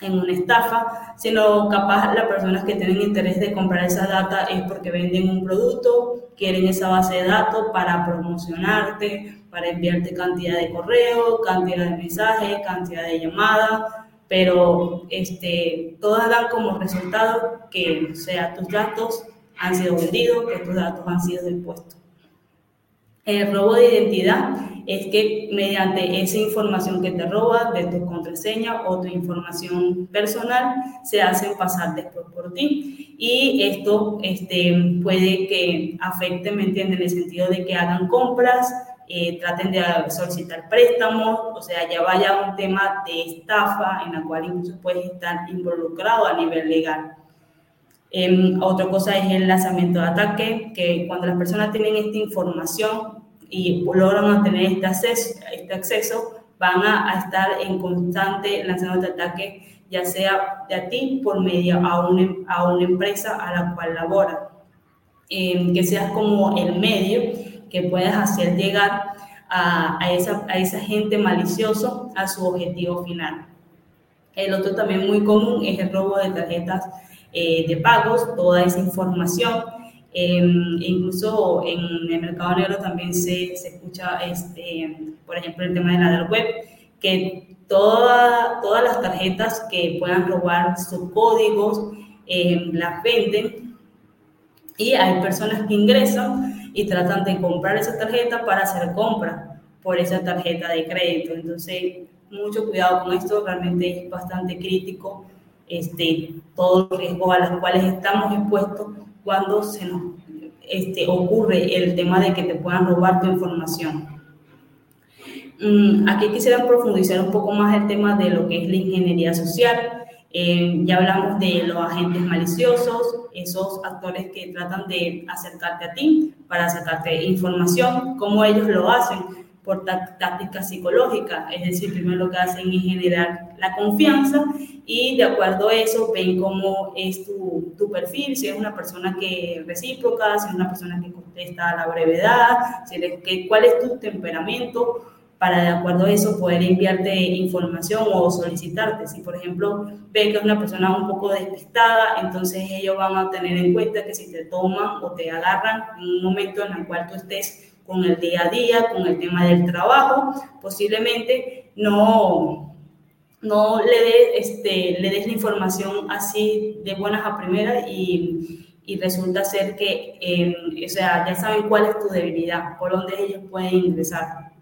en una estafa, sino capaz las personas que tienen interés de comprar esa data es porque venden un producto, quieren esa base de datos para promocionarte, para enviarte cantidad de correo, cantidad de mensajes, cantidad de llamadas, pero este, todas dan como resultado que sea tus datos han sido vendidos, que tus datos han sido expuestos. El robo de identidad es que mediante esa información que te roba de tu contraseña o tu información personal se hacen pasar después por ti. Y esto este, puede que afecte, ¿me entienden? En el sentido de que hagan compras, eh, traten de solicitar préstamos, o sea, ya vaya un tema de estafa en la cual incluso puedes estar involucrado a nivel legal. Em, otra cosa es el lanzamiento de ataque, que cuando las personas tienen esta información y logran tener este acceso, este acceso van a, estar en constante lanzando este ataque, ya sea de a ti por medio a una, a una empresa a la cual labora. Em, que seas como el medio que puedas hacer llegar a, a, esa, a esa gente malicioso a su objetivo final. El otro también muy común es el robo de tarjetas eh, de pagos, toda esa información. Em, incluso en el mercado negro también se, se, escucha, este, por ejemplo, el tema de la del web, que toda, todas las tarjetas que puedan robar sus códigos em, las venden y hay personas que ingresan y tratan de comprar esa tarjeta para hacer compra por esa tarjeta de crédito. Entonces, mucho cuidado con esto, realmente es bastante crítico este, todos los riesgos a los cuales estamos expuestos cuando se nos este, ocurre el tema de que te puedan robar tu información. Mm, aquí quisiera profundizar un poco más el tema de lo que es la ingeniería social. Eh, ya hablamos de los agentes maliciosos, esos actores que tratan de acercarte a ti para sacarte información, cómo ellos lo hacen por tácticas psicológicas, es decir, primero lo que hacen es generar la confianza y de acuerdo a eso ven cómo es tu, tu perfil, si es una persona que recíproca, si es una persona que contesta a la brevedad, si eres, que, cuál es tu temperamento, para de acuerdo a eso poder enviarte información o solicitarte. Si por ejemplo ve que es una persona un poco despistada, entonces ellos van a tener en cuenta que si te toman o te agarran en un momento en el cual tú estés con el día a día, con el tema del trabajo, posiblemente no, no le, des, este, le des la información así de buenas a primeras y, y resulta ser que eh, o sea, ya saben cuál es tu debilidad, por dónde ellos pueden ingresar.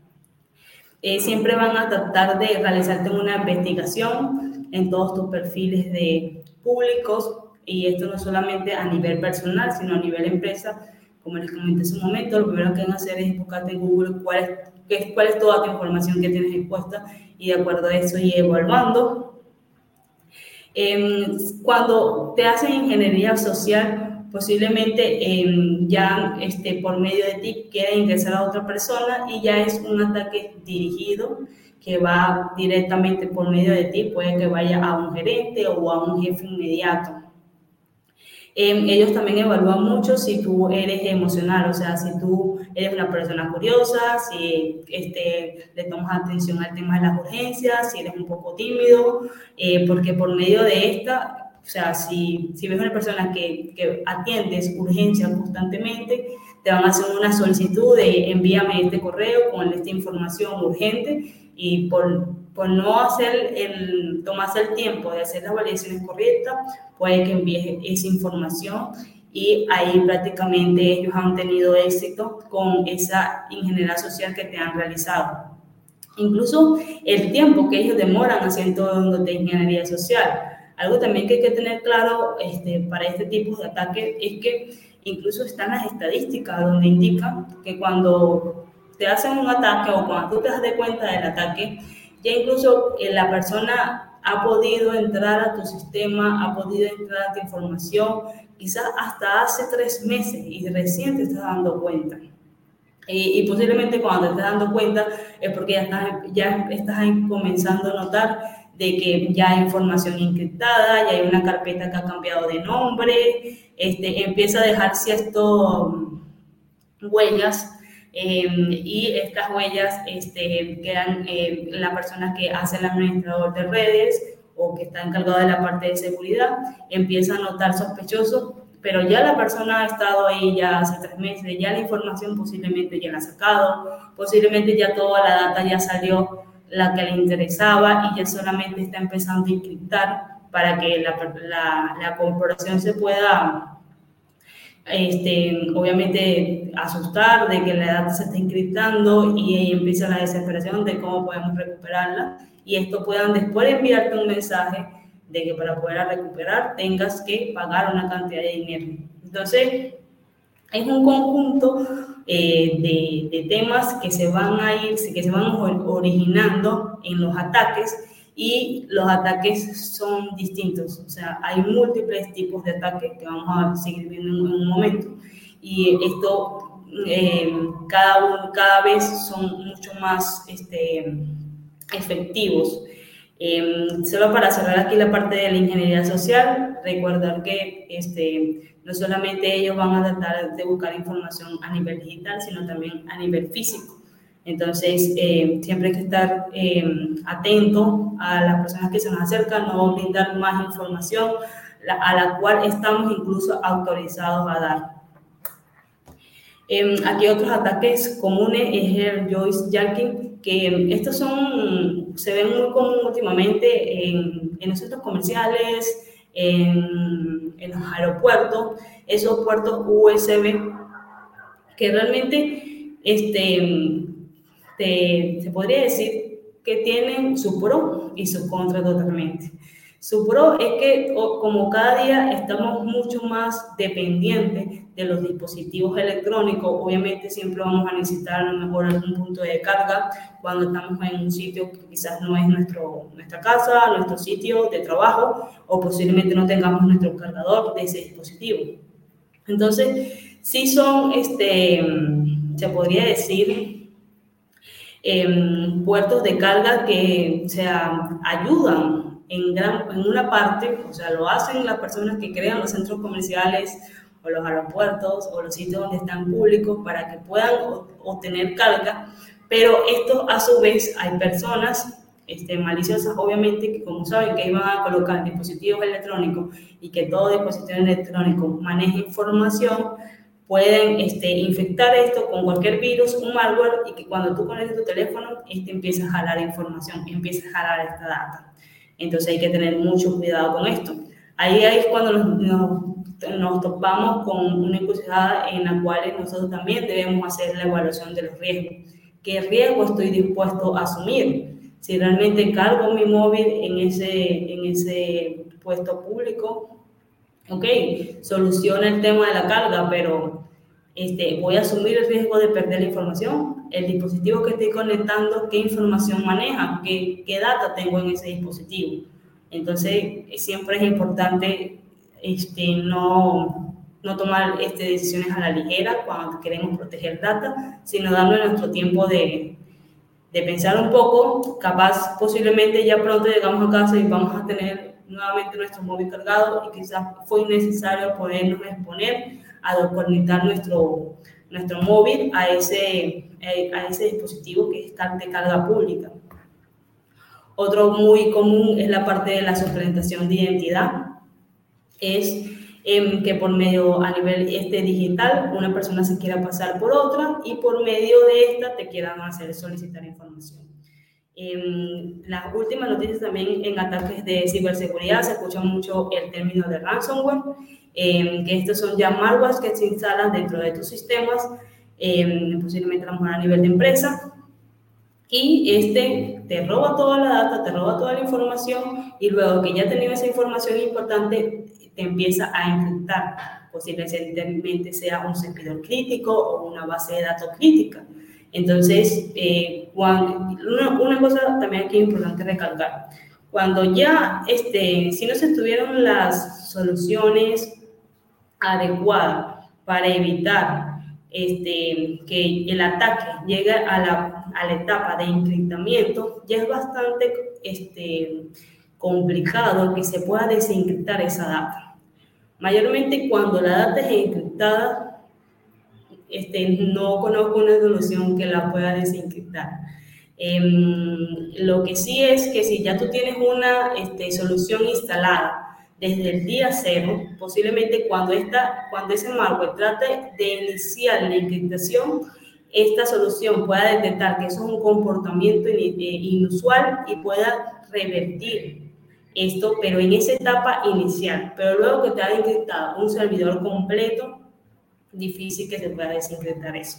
Eh, siempre van a tratar de realizarte una investigación en todos tus perfiles de públicos y esto no solamente a nivel personal, sino a nivel empresa, como les comenté en su momento, lo primero que van a hacer es buscarte en Google cuál es, cuál es toda tu información que tienes expuesta y de acuerdo a eso ir evaluando. Em, cuando te hacen ingeniería social, posiblemente em, ya este, por medio de ti quiera ingresar a otra persona y ya es un ataque dirigido que va directamente por medio de ti, puede que vaya a un gerente o a un jefe inmediato. Em, ellos también evalúan mucho si tú eres emocional, o sea, si tú eres una persona curiosa, si este, le tomas atención al tema de las urgencias, si eres un poco tímido, eh, porque por medio de esta, o sea, si, si ves una persona que, que atiendes urgencias constantemente, te van a hacer una solicitud de envíame este correo con esta información urgente y por, por no hacer el, tomarse el tiempo de hacer las validaciones correctas, puede que envíes esa información y ahí prácticamente ellos han tenido éxito con esa ingeniería social que te han realizado. Incluso el tiempo que ellos demoran haciendo de ingeniería social. Algo también que hay que tener claro este, para este tipo de ataques es que incluso están las estadísticas donde indican que cuando te hacen un ataque o cuando tú te das de cuenta del ataque, ya incluso eh, la persona ha podido entrar a tu sistema, ha podido entrar a tu información, quizás hasta hace tres meses y recién te estás dando cuenta. Y, posiblemente cuando te estás dando cuenta es porque ya estás, ya estás comenzando a notar de que ya hay información encriptada, ya hay una carpeta que ha cambiado de nombre, este, empieza a dejar ciertas huellas em, y estas huellas este, quedan eh, la persona que hace el administrador de redes o que está encargado de la parte de seguridad, empieza a notar sospechoso, pero ya la persona ha estado ahí ya hace tres meses, ya la información posiblemente ya la ha sacado, posiblemente ya toda la data ya salió la que le interesaba y ya solamente está empezando a encriptar para que la, la, corporación se pueda, este, obviamente, asustar de que la data se está encriptando y empieza la desesperación de cómo podemos recuperarla y esto puedan después enviarte un mensaje de que para poder recuperar tengas que pagar una cantidad de dinero. Entonces, es un conjunto eh, de, de, temas que se van a ir, que se van originando en los ataques y los ataques son distintos, o sea, hay múltiples tipos de ataques que vamos a seguir viendo en un momento y esto eh, cada, uno, cada vez son mucho más este, efectivos. Eh, solo para cerrar aquí la parte de la ingeniería social, recordar que este, no solamente ellos van a tratar de buscar información a nivel digital, sino también a nivel físico. Entonces, eh, siempre hay que estar eh, atento a las personas que se nos acercan, no brindar más información a la cual estamos incluso autorizados a dar. Eh, aquí otros ataques comunes es el Joyce Jacking, que estos son, se ven muy común últimamente en, en los centros comerciales, en, en los aeropuertos, esos puertos USB que realmente este, se podría decir que tienen su pro y su contra totalmente. Su pro es que como cada día estamos mucho más dependientes de los dispositivos electrónicos, obviamente siempre vamos a necesitar a lo mejor algún punto de carga cuando estamos en un sitio que quizás no es nuestro, nuestra casa, nuestro sitio de trabajo o posiblemente no tengamos nuestro cargador de ese dispositivo. Entonces, sí son, este, se podría decir, em, puertos de carga que o sea, ayudan en, en una parte, o sea, lo hacen las personas que crean los centros comerciales o los aeropuertos o los sitios donde están públicos para que puedan obtener carga, pero esto a su vez hay personas este, maliciosas, obviamente, que como saben que iban a colocar dispositivos electrónicos y que todo dispositivo electrónico maneja información, pueden este, infectar esto con cualquier virus, un malware, y que cuando tú conectes tu teléfono, este empieza a jalar información, empieza a jalar esta data. Entonces hay que tener mucho cuidado con esto. Ahí es cuando nos, nos, topamos con una encrucijada en la cual nosotros también debemos hacer la evaluación de los riesgos. ¿Qué riesgo estoy dispuesto a asumir? Si realmente cargo mi móvil en ese, en ese puesto público, ok, soluciona el tema de la carga, pero este, voy a asumir el riesgo de perder la información. El dispositivo que estoy conectando, qué información maneja, qué, qué data tengo en ese dispositivo. Entonces, siempre es importante este, no, no tomar este, decisiones a la ligera cuando queremos proteger data, sino darle nuestro tiempo de, de pensar un poco, capaz posiblemente ya pronto llegamos a casa y vamos a tener nuevamente nuestro móvil cargado y quizás fue innecesario podernos exponer a conectar nuestro, nuestro móvil a ese, eh, a ese dispositivo que es de carga pública. Otro muy común es la parte de la suplementación de identidad. Es em, que por medio a nivel este digital una persona se quiera pasar por otra y por medio de esta te quieran hacer solicitar información. En las últimas noticias también en ataques de ciberseguridad se escucha mucho el término de ransomware, em, que estos son ya malwares que se instalan dentro de tus sistemas, eh, posiblemente a lo mejor a nivel de empresa, y este te roba toda la data, te roba toda la información y luego que ya tenido esa información importante, te empieza a encriptar, posiblemente sea un servidor crítico o una base de datos crítica. Entonces, eh, cuando, una, cosa también aquí importante recalcar, cuando ya, este, si no se tuvieron las soluciones adecuadas para evitar este, que el ataque llegue a la, a la etapa de encriptamiento, ya es bastante este, complicado que se pueda desencriptar esa data. Mayormente cuando la data es encriptada, este, no conozco una solución que la pueda desencriptar. Em, lo que sí es que si ya tú tienes una este, solución instalada desde el día cero, posiblemente cuando, esta, cuando ese malware trate de iniciar la encriptación, esta solución pueda detectar que eso es un comportamiento eh, inusual y pueda revertir esto, pero en esa etapa inicial. Pero luego que te ha encriptado un servidor completo, difícil que se pueda desencriptar eso.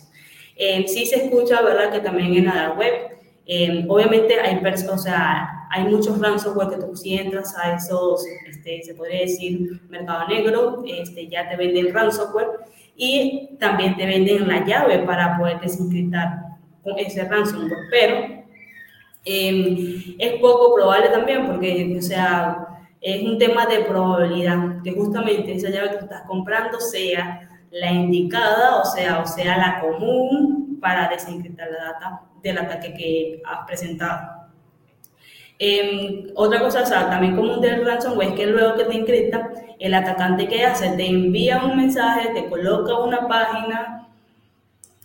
Eh, sí se escucha, ¿verdad? Que también en la web, eh, obviamente hay, o sea, hay muchos ransomware que tú si entras a esos, este, se podría decir, mercado negro, este, ya te venden ransomware y también te venden la llave para poder desencriptar ese ransomware, pero eh, es poco probable también porque, o sea, es un tema de probabilidad que justamente esa llave que tú estás comprando sea la indicada, o sea, o sea, la común para desencriptar la data del ataque que has presentado. Em, otra cosa, o también común del ransomware es que luego que te encripta, el atacante que hace te envía un mensaje, te coloca una página,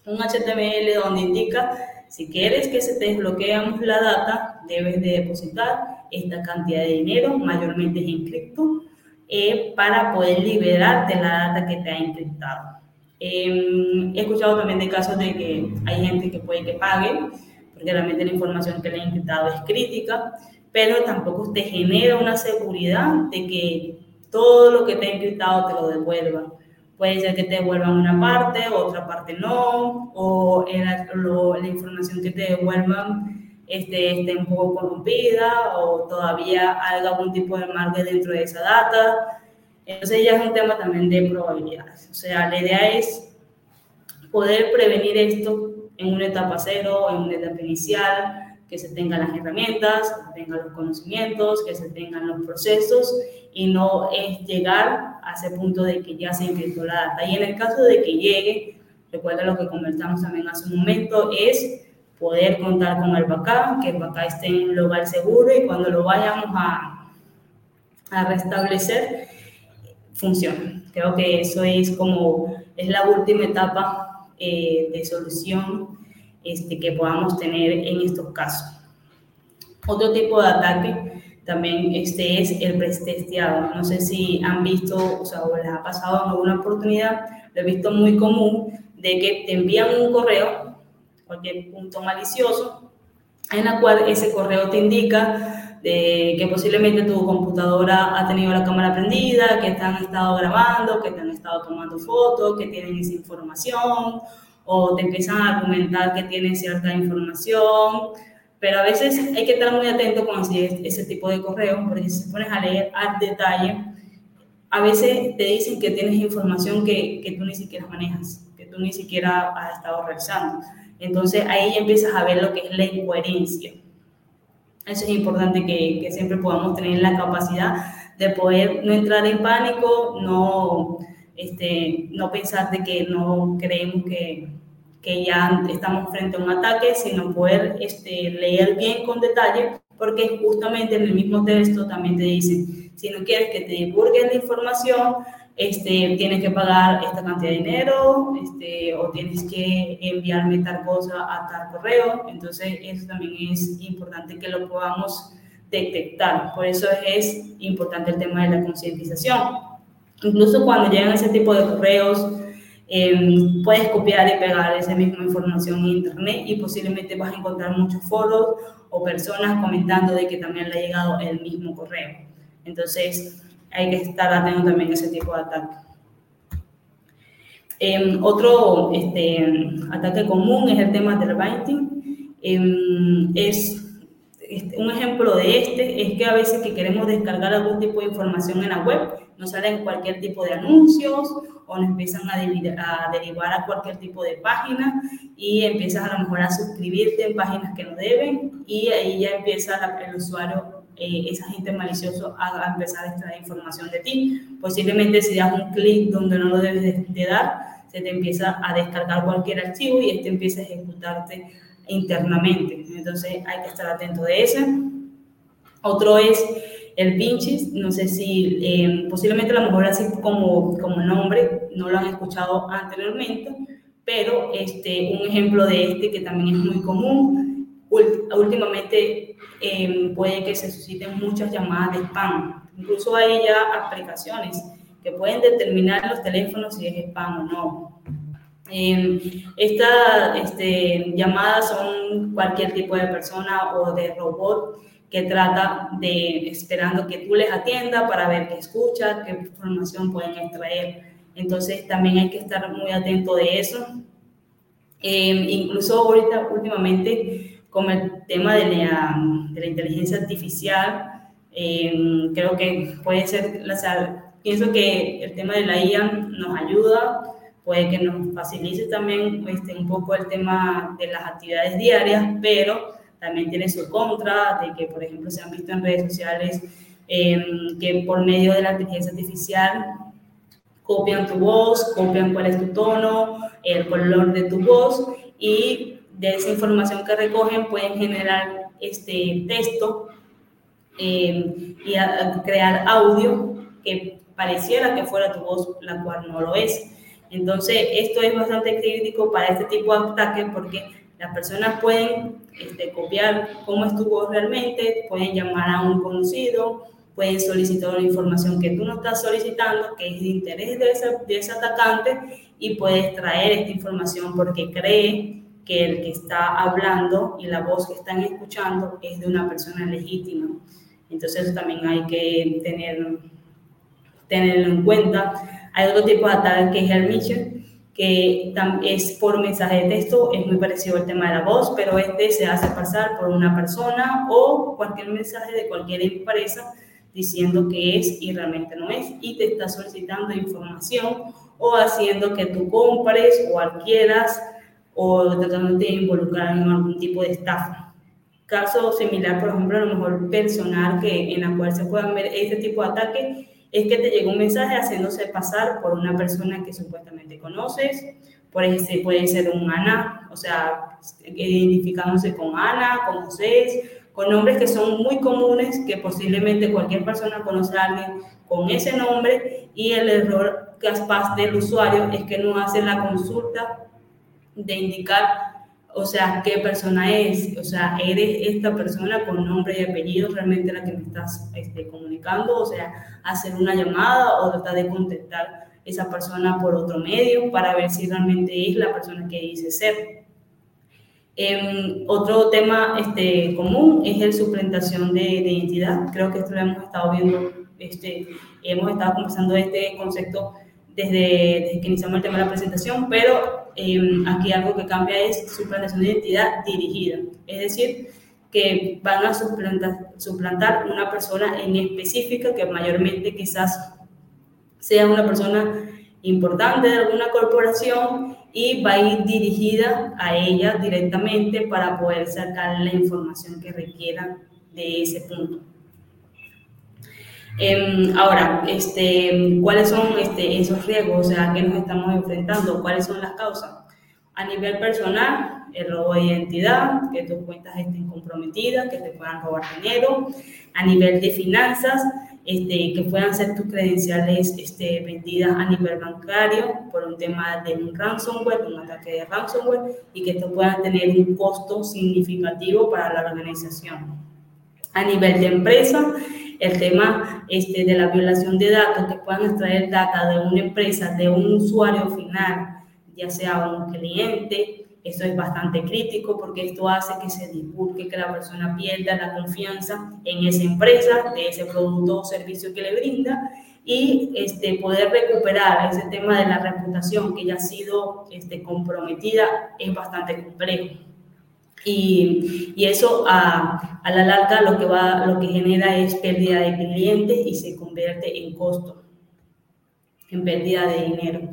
un HTML donde indica si quieres que se te desbloqueamos la data, debes de depositar esta cantidad de dinero, mayormente en cripto, eh, para poder liberarte la data que te ha encriptado. Em, he escuchado también de casos de que hay gente que puede que pague, porque realmente la información que le ha encriptado es crítica, pero tampoco te genera una seguridad de que todo lo que te ha encriptado te lo devuelva. Puede ser que te devuelvan una parte, otra parte no, o la información que te devuelvan este, esté un poco corrompida o todavía haya algún tipo de margen dentro de esa data. Entonces ya es un tema también de probabilidades. O sea, la idea es poder prevenir esto en una etapa cero, en una etapa inicial, que se tengan las herramientas, que se tengan los conocimientos, que se tengan los procesos y no es llegar a ese punto de que ya se encriptó la data. Y en el caso de que llegue, recuerda lo que conversamos también hace un momento, es poder contar con el backup, que el backup esté en un lugar seguro y cuando lo vayamos a, a restablecer, funcione. Creo que eso es como, es la última etapa eh, de solución este, que podamos tener en estos casos. Otro tipo de ataque también este es el pretesteado. No sé si han visto, o sea, les ha pasado en alguna oportunidad, lo he visto muy común, de que te envían un correo cualquier punto malicioso, en la cual ese correo te indica de que posiblemente tu computadora ha tenido la cámara prendida, que te han estado grabando, que te han estado tomando fotos, que tienen esa información, o te empiezan a argumentar que tienen cierta información, pero a veces hay que estar muy atento con ese tipo de correo, porque si te pones a leer al detalle, a veces te dicen que tienes información que, que tú ni siquiera manejas, que tú ni siquiera has estado revisando. Entonces ahí empiezas a ver lo que es la incoherencia. Eso es importante que, que siempre podamos tener la capacidad de poder no entrar en pánico, no, este, no pensar de que no creemos que, que ya estamos frente a un ataque, sino poder este, leer bien con detalle, porque justamente en el mismo texto también te dicen, si no quieres que te divulguen la información, este, tienes que pagar esta cantidad de dinero, este, o tienes que enviarme tal cosa a tal correo. Entonces, eso también es importante que lo podamos detectar. Por eso es importante el tema de la concientización. Incluso cuando llegan ese tipo de correos, em, puedes copiar y pegar esa misma información en internet y posiblemente vas a encontrar muchos foros o personas comentando de que también le ha llegado el mismo correo. Entonces, hay que estar atento también a ese tipo de ataque. Em, otro este, ataque común es el tema del binding. Em, es, este, un ejemplo de este es que a veces que queremos descargar algún tipo de información en la web, nos salen cualquier tipo de anuncios o nos empiezan a, a, derivar a cualquier tipo de página y empiezas a lo mejor a suscribirte en páginas que no deben y ahí ya empieza el usuario eh, esa gente maliciosa a, empezar a extraer información de ti. Posiblemente si das un clic donde no lo debes de, dar, se te empieza a descargar cualquier archivo y este empieza a ejecutarte internamente. Entonces hay que estar atento de eso. Otro es el pinches, no sé si eh, posiblemente a lo mejor así como, como nombre no lo han escuchado anteriormente, pero este, un ejemplo de este que también es muy común últimamente em, puede que se susciten muchas llamadas de spam. Incluso hay ya aplicaciones que pueden determinar los teléfonos si es spam o no. Eh, Estas este, llamadas son cualquier tipo de persona o de robot que trata de esperando que tú les atiendas para ver qué escuchas, qué información pueden extraer. Entonces también hay que estar muy atento de eso. Em, incluso ahorita últimamente tema de la, de la inteligencia artificial, eh, creo que puede ser, o sea, pienso que el tema de la IA nos ayuda, puede que nos facilite también este, un poco el tema de las actividades diarias, pero también tiene su contra, de que, por ejemplo, se han visto en redes sociales eh, que por medio de la inteligencia artificial copian tu voz, copian cuál es tu tono, el color de tu voz y de esa información que recogen pueden generar este texto eh, y crear audio que pareciera que fuera tu voz, la cual no lo es. Entonces, esto es bastante crítico para este tipo de ataques porque las personas pueden este, copiar cómo es tu voz realmente, pueden llamar a un conocido, pueden solicitar una información que tú no estás solicitando, que es de interés de ese, de ese atacante, y puedes traer esta información porque cree que el que está hablando y la voz que están escuchando es de una persona legítima. Entonces también hay que tener, tenerlo en cuenta. Hay otro tipo de ataque que es el mission, que es por mensaje de texto, es muy parecido al tema de la voz, pero este se hace pasar por una persona o cualquier mensaje de cualquier empresa diciendo que es y realmente no es, y te está solicitando información o haciendo que tú compres o adquieras o tratando de involucrar en algún tipo de estafa. Caso similar, por ejemplo, a lo mejor personal que, en la cual se puedan ver este tipo de ataque es que te llega un mensaje haciéndose pasar por una persona que supuestamente conoces, por ejemplo, puede ser un Ana, o sea, identificándose con Ana, con José, con nombres que son muy comunes, que posiblemente cualquier persona conoce a alguien con ese nombre y el error capaz del usuario es que no hace la consulta de indicar, o sea, qué persona es, o sea, eres esta persona con nombre y apellido realmente la que me estás este, comunicando, o sea, hacer una llamada o tratar de contactar esa persona por otro medio para ver si realmente es la persona que dice ser. Em, otro tema este, común es el suplantación de, de, identidad. Creo que esto lo hemos estado viendo, este, hemos estado conversando de este concepto desde, desde, que iniciamos el tema de la presentación, pero Em, aquí algo que cambia es suplantación de identidad dirigida, es decir, que van a suplantar, suplantar una persona en específica que mayormente quizás sea una persona importante de alguna corporación y va a ir dirigida a ella directamente para poder sacar la información que requiera de ese punto. Em, ahora, este, ¿cuáles son este, esos riesgos? O sea, ¿a qué nos estamos enfrentando? ¿Cuáles son las causas? A nivel personal, el robo de identidad, que tus cuentas estén comprometidas, que te puedan robar dinero. A nivel de finanzas, este, que puedan ser tus credenciales este, vendidas a nivel bancario por un tema de un ransomware, un ataque de ransomware, y que esto pueda tener un costo significativo para la organización. A nivel de empresa, el tema este, de la violación de datos, que puedan extraer data de una empresa, de un usuario final, ya sea un cliente, eso es bastante crítico porque esto hace que se divulgue, que la persona pierda la confianza en esa empresa, de ese producto o servicio que le brinda y este, poder recuperar ese tema de la reputación que ya ha sido este, comprometida es bastante complejo. Y, y eso a, a, la larga lo que, va, lo que genera es pérdida de clientes y se convierte en costo, en pérdida de dinero.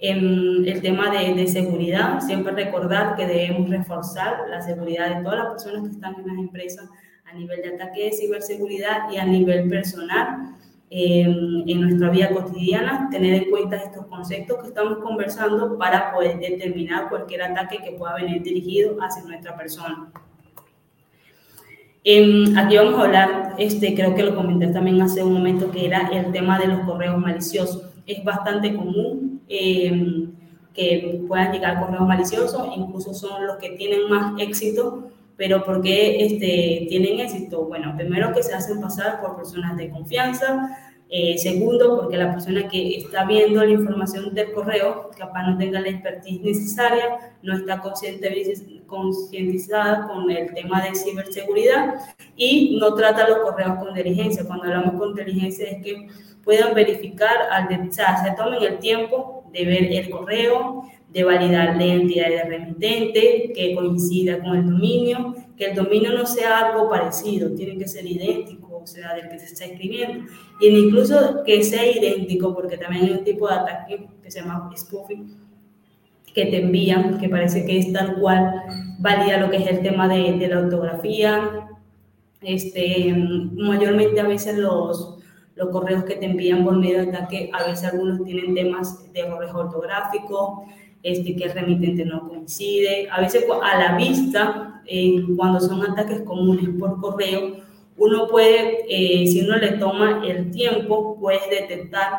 En el tema de, de, seguridad, siempre recordar que debemos reforzar la seguridad de todas las personas que están en las empresas a nivel de ataque de ciberseguridad y a nivel personal en nuestra vida cotidiana, tener en cuenta estos conceptos que estamos conversando para poder determinar cualquier ataque que pueda venir dirigido hacia nuestra persona. aquí vamos a hablar, este, creo que lo comenté también hace un momento, que era el tema de los correos maliciosos. Es bastante común em, que puedan llegar correos maliciosos, incluso son los que tienen más éxito pero ¿por qué este, tienen éxito? Bueno, primero que se hacen pasar por personas de confianza, eh, segundo, porque la persona que está viendo la información del correo capaz no tenga la expertise necesaria, no está concientizada con el tema de ciberseguridad y no trata los correos con diligencia. Cuando hablamos con diligencia es que puedan verificar, al o sea, se tomen el tiempo de ver el correo, de validar la identidad de remitente, que coincida con el dominio, que el dominio no sea algo parecido, tiene que ser idéntico, o sea, del que se está escribiendo. Y incluso que sea idéntico, porque también hay un tipo de ataque que se llama spoofing, que te envían, que parece que es tal cual, valida lo que es el tema de, de la ortografía. Este, mayormente a veces los, los correos que te envían por medio de ataque, a veces algunos tienen temas de errores ortográficos, este, que el remitente no coincide. A veces a la vista, eh, cuando son ataques comunes por correo, uno puede, eh, si uno le toma el tiempo, puede detectar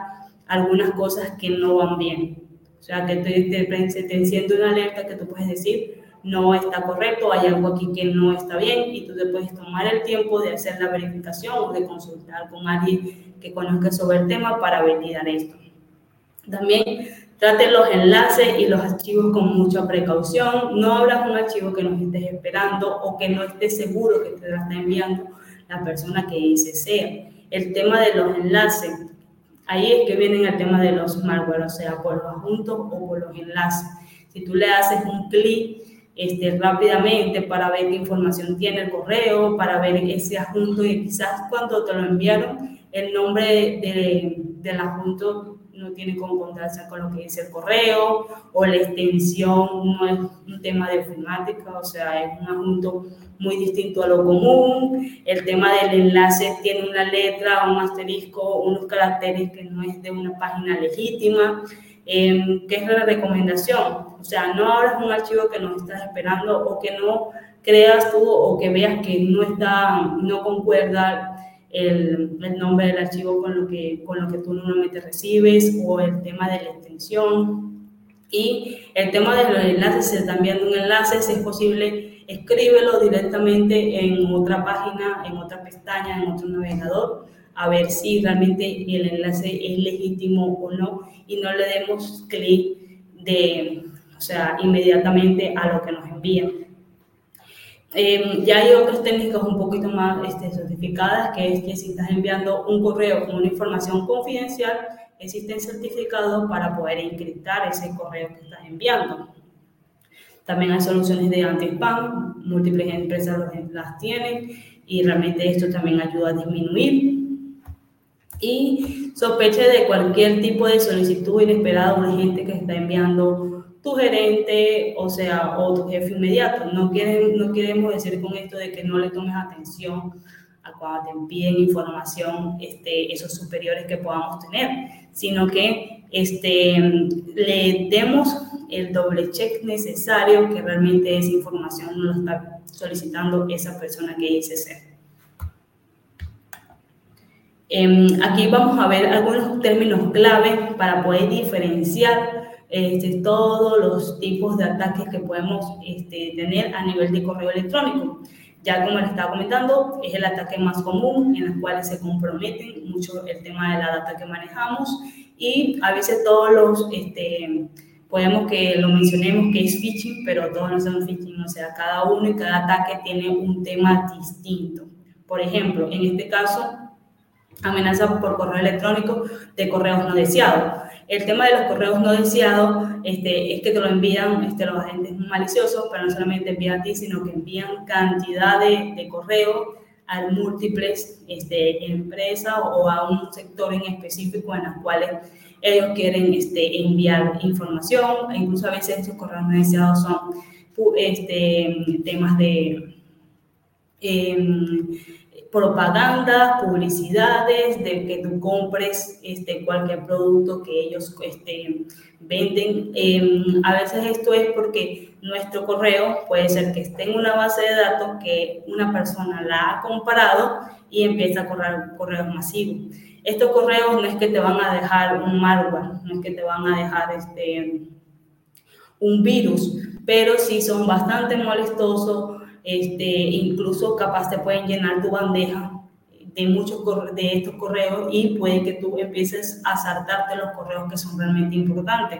algunas cosas que no van bien. O sea, que te, te, te enciende una alerta que tú puedes decir, no está correcto, hay algo aquí que no está bien y tú te puedes tomar el tiempo de hacer la verificación o de consultar con alguien que conozca sobre el tema para validar esto. También Trate los enlaces y los archivos con mucha precaución. No abras un archivo que no estés esperando o que no estés seguro que te la está enviando la persona que dice sea. El tema de los enlaces, ahí es que viene el tema de los malware, o sea, por los adjuntos o por los enlaces. Si tú le haces un clic este, rápidamente para ver qué información tiene el correo, para ver ese adjunto y quizás cuando te lo enviaron, el nombre de, del adjunto no tiene cómo encontrarse con lo que dice el correo, o la extensión no es un tema de informática, o sea, es un asunto muy distinto a lo común. El tema del enlace tiene una letra, un asterisco, unos caracteres que no es de una página legítima. Eh, ¿Qué es la recomendación? O sea, no abras un archivo que no estás esperando o que no creas tú o que veas que no está, no concuerda el, el, nombre del archivo con lo, que, con lo que tú normalmente recibes o el tema de la extensión. Y el tema de los enlaces, si están viendo un enlace, si es posible, escríbelo directamente en otra página, en otra pestaña, en otro navegador, a ver si realmente el enlace es legítimo o no y no le demos clic de, o sea, inmediatamente a lo que nos envían eh, ya hay otras técnicas un poquito más este, certificadas, que es que si estás enviando un correo con una información confidencial, existen certificados para poder encriptar ese correo que estás enviando. También hay soluciones de anti-spam, múltiples empresas las tienen y realmente esto también ayuda a disminuir. Y sospeche de cualquier tipo de solicitud inesperada urgente que está enviando tu gerente, o sea, o tu jefe inmediato. No, quieren, no queremos decir con esto de que no le tomes atención a cuando te envíen información este, esos superiores que podamos tener, sino que este, le demos el doble check necesario que realmente esa información no lo está solicitando esa persona que dice ser. Em, aquí vamos a ver algunos términos clave para poder diferenciar este, todos los tipos de ataques que podemos este, tener a nivel de correo electrónico. Ya como les estaba comentando, es el ataque más común en el cual se comprometen mucho el tema de la data que manejamos y a veces todos los, este, podemos que lo mencionemos que es phishing, pero todos no son phishing, o sea, cada uno y cada ataque tiene un tema distinto. Por ejemplo, en este caso, amenaza por correo electrónico de correos no deseados. El tema de los correos no deseados este, es que te lo envían este, los agentes maliciosos, pero no solamente envían a ti, sino que envían cantidad de, correos a múltiples este, empresas o a un sector en específico en los cuales ellos quieren este, enviar información, e incluso a veces esos correos no deseados son este, temas de... Em, propaganda, publicidades, de que tú compres este, cualquier producto que ellos este, venden. Em, a veces esto es porque nuestro correo puede ser que esté en una base de datos que una persona la ha comparado y empieza a correr correos masivos. Estos correos no es que te van a dejar un malware, no es que te van a dejar este, un virus, pero sí son bastante molestosos este, incluso capaz te pueden llenar tu bandeja de muchos de estos correos y puede que tú empieces a saltarte los correos que son realmente importantes.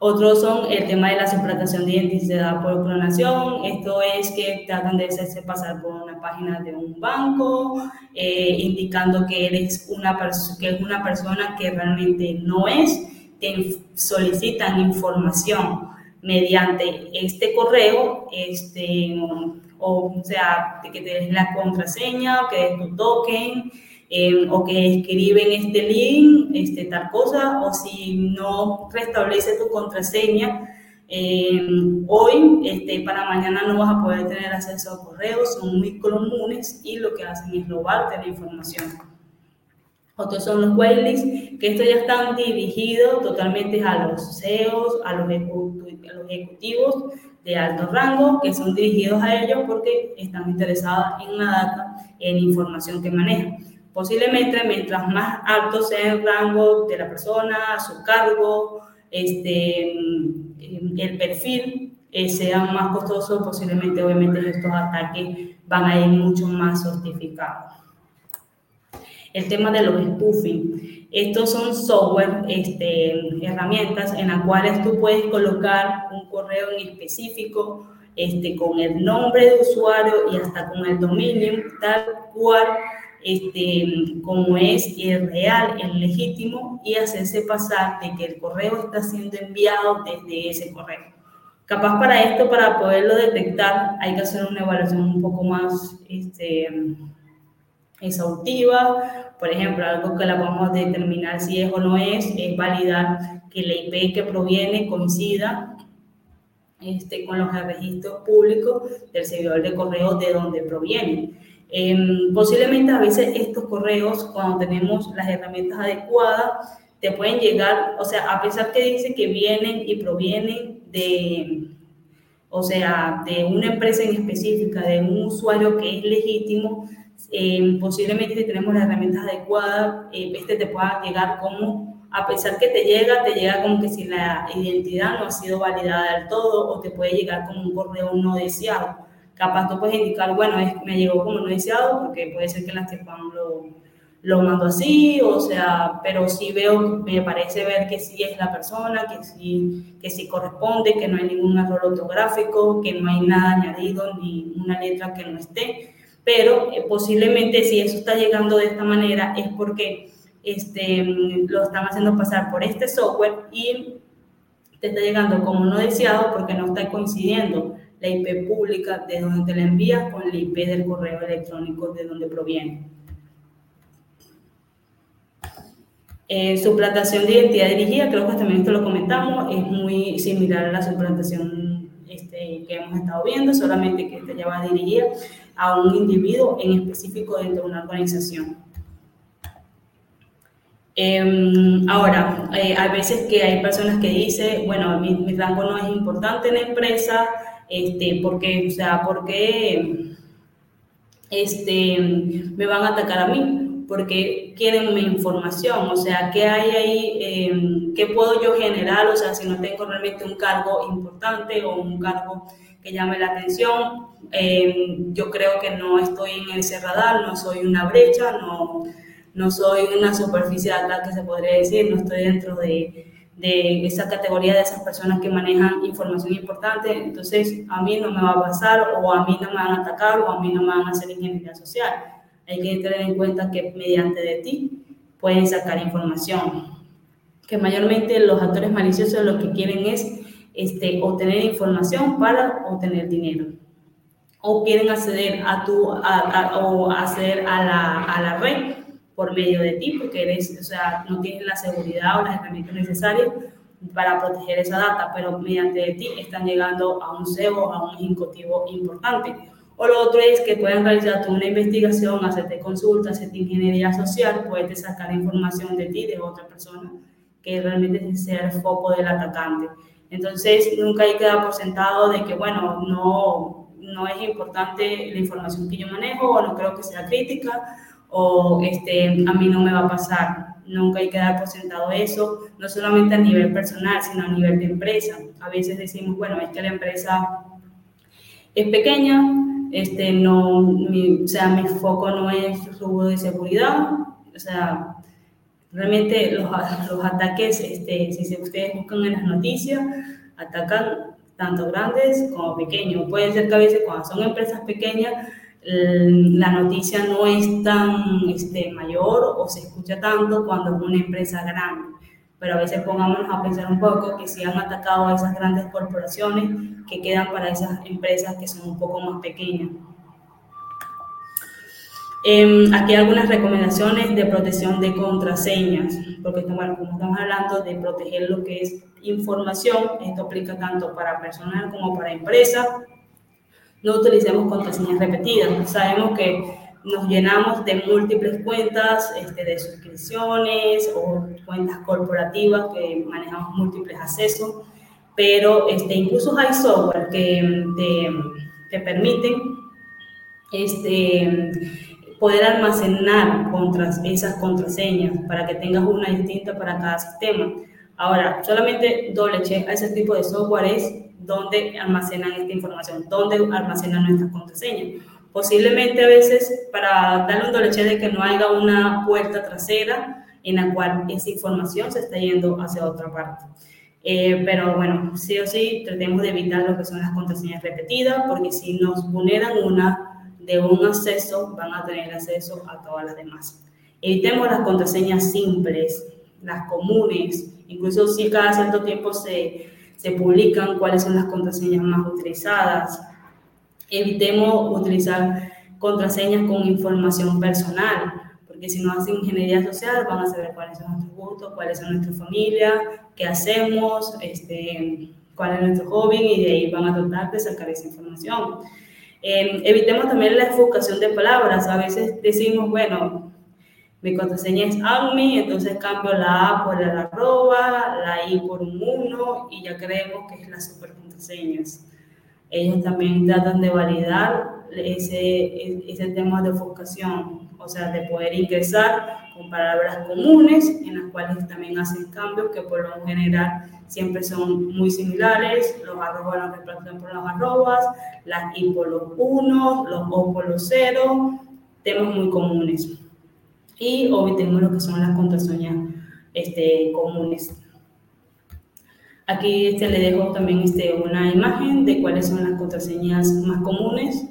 Otros son el tema de la suplantación de identidad por clonación. Esto es que tratan de hacerse pasar por una página de un banco, eh, indicando que eres una, que es una persona que realmente no es. Te solicitan información mediante este correo, este, o, sea, que te des la contraseña, que des tu token, em, o que escriben este link, este, tal cosa, o si no restablece tu contraseña, em, hoy, este, para mañana no vas a poder tener acceso a correos, son muy comunes y lo que hacen es robarte la información. Otros son los waitlists, que estos ya están dirigidos totalmente a los CEOs, a los, ejecutivos de alto rango, que son dirigidos a ellos porque están interesados en la data, en información que manejan. Posiblemente, mientras más alto sea el rango de la persona, su cargo, este, el perfil, eh, sea más costoso, posiblemente, obviamente, estos ataques van a ir mucho más sofisticados el tema de los spoofing. Estos son software, este, herramientas en las cuales tú puedes colocar un correo en específico este, con el nombre de usuario y hasta con el dominio, tal cual este, como es el real, el legítimo, y hacerse pasar de que el correo está siendo enviado desde ese correo. Capaz para esto, para poderlo detectar, hay que hacer una evaluación un poco más este, exhaustiva. Por ejemplo, algo que la vamos a determinar si es o no es, es validar que la IP que proviene coincida este, con los registros públicos del servidor de correo de donde proviene. Em, posiblemente a veces estos correos, cuando tenemos las herramientas adecuadas, te pueden llegar, o sea, a pesar que dice que vienen y provienen de, o sea, de una empresa en específica, de un usuario que es legítimo, eh, posiblemente si tenemos las herramientas adecuadas, eh, este te pueda llegar como, a pesar que te llega, te llega como que si la identidad no ha sido validada del todo o te puede llegar como un correo no deseado. Capaz tú puedes indicar, bueno, es, me llegó como no deseado porque puede ser que la Stefan lo, lo mando así, o sea, pero sí veo, me parece ver que sí es la persona, que sí, que sí corresponde, que no hay ningún error ortográfico, que no hay nada añadido ni una letra que no esté pero eh, posiblemente si eso está llegando de esta manera es porque este, lo están haciendo pasar por este software y te está llegando como no deseado porque no está coincidiendo la IP pública de donde te la envías con la IP del correo electrónico de donde proviene. Eh, suplantación de identidad dirigida, creo que también esto lo comentamos, es muy similar a la suplantación este, que hemos estado viendo, solamente que esta ya va dirigida a un individuo en específico dentro de una organización. Em, ahora, eh, hay veces que hay personas que dicen, bueno, mi, rango no es importante en la empresa, este, porque, o sea, porque este, me van a atacar a mí, porque quieren mi información, o sea, ¿qué hay ahí? Eh, ¿Qué puedo yo generar? O sea, si no tengo realmente un cargo importante o un cargo que llame la atención, eh, yo creo que no estoy en ese radar, no soy una brecha, no, no soy una superficie de ataque, se podría decir, no estoy dentro de, de esa categoría de esas personas que manejan información importante, entonces a mí no me va a pasar o a mí no me van a atacar o a mí no me van a hacer ingeniería social. Hay que tener en cuenta que mediante de ti pueden sacar información. Que mayormente los actores maliciosos lo que quieren es este, obtener información para obtener dinero. O quieren acceder a tu, a, o acceder a la, a la red por medio de ti, porque eres, o sea, no tienes la seguridad o las herramientas necesarias para proteger esa data, pero mediante de ti están llegando a un SEO, a un ejecutivo importante. O lo otro es que pueden realizar una investigación, hacerte consultas, hacerte ingeniería social, puedes sacar información de ti, de otra persona, que realmente sea el foco del atacante. Entonces, nunca hay que dar por sentado de que, bueno, no, no es importante la información que yo manejo o no creo que sea crítica o este, a mí no me va a pasar. Nunca hay que dar por sentado eso, no solamente a nivel personal, sino a nivel de empresa. A veces decimos, bueno, es que la empresa es pequeña, este, no, mi, o sea, mi foco no es su de seguridad, o sea, realmente los, los ataques, este, si ustedes buscan en las noticias, atacan tanto grandes como pequeños. Puede ser que a veces cuando son empresas pequeñas la noticia no es tan este, mayor o se escucha tanto cuando es una empresa grande. Pero a veces pongámonos a pensar un poco que si han atacado a esas grandes corporaciones que quedan para esas empresas que son un poco más pequeñas. Eh, aquí hay algunas recomendaciones de protección de contraseñas, porque como estamos hablando de proteger lo que es información, esto aplica tanto para personal como para empresa no utilicemos contraseñas repetidas. Sabemos que nos llenamos de múltiples cuentas este, de suscripciones o cuentas corporativas que manejamos múltiples accesos, pero este, incluso hay software que te, permiten este, poder almacenar contra esas contraseñas para que tengas una distinta para cada sistema. Ahora, solamente doble check a ese tipo de software es dónde almacenan esta información, dónde almacenan nuestras contraseñas. Posiblemente a veces para darle un doble de que no haya una puerta trasera en la cual esa información se está yendo hacia otra parte. Eh, pero bueno, sí o sí, tratemos de evitar lo que son las contraseñas repetidas, porque si nos vulneran una de un acceso, van a tener acceso a todas las demás. Evitemos las contraseñas simples, las comunes, incluso si cada cierto tiempo se se publican cuáles son las contraseñas más utilizadas. Evitemos utilizar contraseñas con información personal, porque si no hacen ingeniería social van a saber cuáles son nuestros gustos, cuáles son nuestra familia, qué hacemos, este, cuál es nuestro hobby y de ahí van a tratar de sacar esa información. Eh, evitemos también la enfocación de palabras. A veces decimos, bueno, mi contraseña es ADMI, entonces cambio la A por el arroba, la I por un 1 y ya creemos que es la super contraseñas. Ellos también tratan de validar ese, ese tema de enfocación, o sea, de poder ingresar con palabras comunes en las cuales también hacen cambios que por lo general siempre son muy similares. Los arrobas los reemplazan por los arrobas, las I por los 1, los O por los 0, temas muy comunes y obtenemos lo que son las contraseñas este, comunes. Aquí este, le dejo también este, una imagen de cuáles son las contraseñas más comunes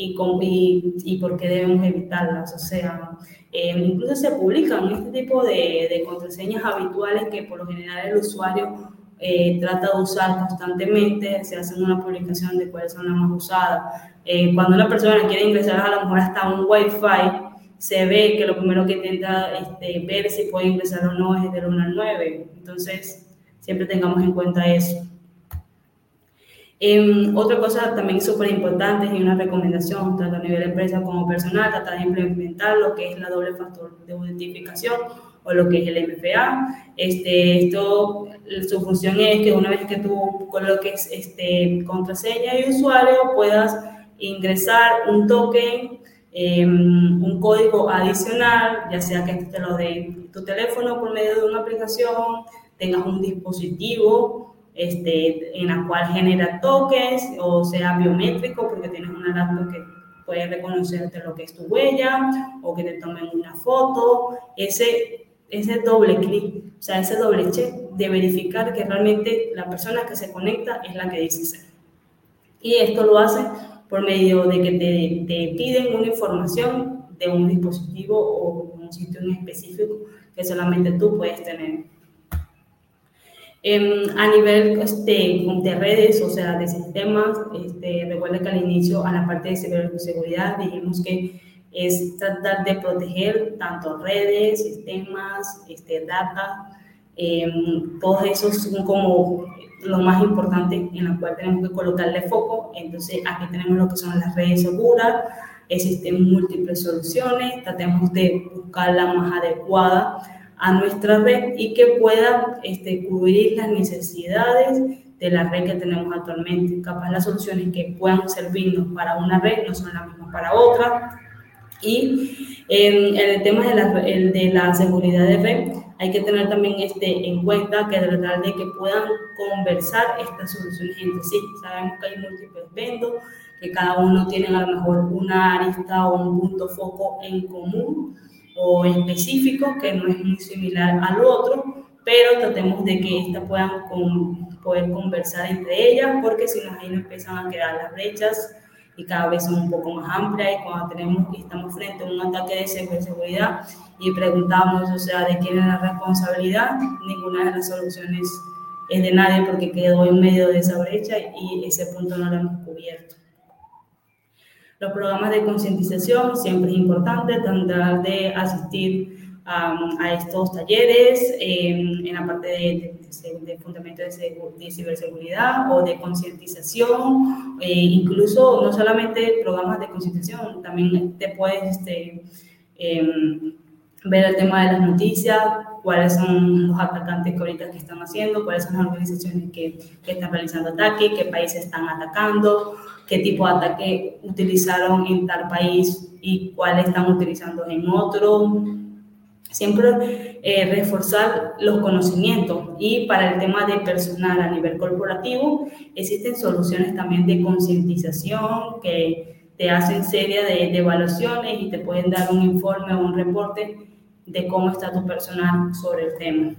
y, y, y por qué debemos evitarlas. O sea, eh, incluso se publican este tipo de, de, contraseñas habituales que por lo general el usuario eh, trata de usar constantemente, se hace una publicación de cuáles son las más usadas. Eh, cuando una persona quiere ingresar a lo mejor hasta un Wi-Fi, se ve que lo primero que intenta este, ver si puede ingresar o no es del 1 al 9. Entonces, siempre tengamos en cuenta eso. Em, otra cosa también súper importante y una recomendación, tanto a nivel de empresa como personal, tratar de implementar lo que es la doble factor de identificación o lo que es el MFA. Este, esto, su función es que una vez que tú coloques este, contraseña y usuario, puedas ingresar un token, em, un código adicional, ya sea que te lo dé tu teléfono por medio de una aplicación, tengas un dispositivo este, en la cual genera toques o sea biométrico porque tienes una laptop que puede reconocerte lo que es tu huella o que te tomen una foto, ese, ese doble clic, o sea, ese doble check de verificar que realmente la persona que se conecta es la que dice ser. Y esto lo hace por medio de que te, te piden una información de un dispositivo o un sitio en específico que solamente tú puedes tener. Em, a nivel este, de redes, o sea, de sistemas, este, recuerda que al inicio, a la parte de ciberseguridad, dijimos que es tratar de proteger tanto redes, sistemas, este, data, em, todos esos son como lo más importante en la cual tenemos que colocarle foco. Entonces, aquí tenemos lo que son las redes seguras, existen múltiples soluciones, tratemos de buscar la más adecuada a nuestra red y que pueda este, cubrir las necesidades de la red que tenemos actualmente. Capaz las soluciones que puedan servirnos para una red no son las mismas para otra. Y en, el tema de la, el de la seguridad de red, hay que tener también este, en cuenta que tratar de que puedan conversar estas soluciones entre sí. Sabemos que hay múltiples vendos, que cada uno tiene a lo mejor una arista o un punto foco en común o específico que no es muy similar al otro, pero tratemos de que éstas puedan con, poder conversar entre ellas, porque si no, ahí nos empiezan a quedar las brechas y cada vez son un poco más amplias y cuando tenemos, estamos frente a un ataque de ciberseguridad y preguntamos, o sea, de quién es la responsabilidad, ninguna de las soluciones es de nadie porque quedó en medio de esa brecha y ese punto no lo hemos cubierto. Los programas de concientización siempre es importante, tratar de asistir a estos talleres en la parte de, de, fundamento de, ciberseguridad o de concientización, e incluso no solamente programas de concientización, también te puedes este, em, ver el tema de las noticias, cuáles son los atacantes que ahorita que están haciendo, cuáles son las organizaciones que, que están realizando ataques, qué países están atacando, qué tipo de ataque utilizaron en tal país y cuál están utilizando en otro. Siempre eh, reforzar los conocimientos y para el tema de personal a nivel corporativo existen soluciones también de concientización que te hacen serie de, de evaluaciones y te pueden dar un informe o un reporte de cómo está tu personal sobre el tema.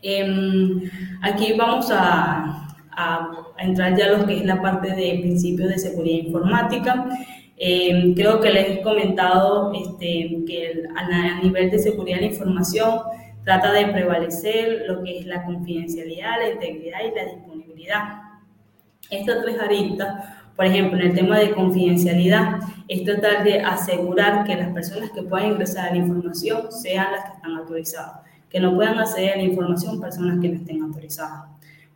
Eh, aquí vamos a, a, entrar ya a lo que es la parte de principios de seguridad informática. Eh, creo que les he comentado este, que a, nivel de seguridad de la información trata de prevalecer lo que es la confidencialidad, la integridad y la disponibilidad. Estas tres aristas, por ejemplo, en el tema de confidencialidad, es tratar de asegurar que las personas que puedan ingresar a la información sean las que están autorizadas, que no puedan acceder a la información personas que no estén autorizadas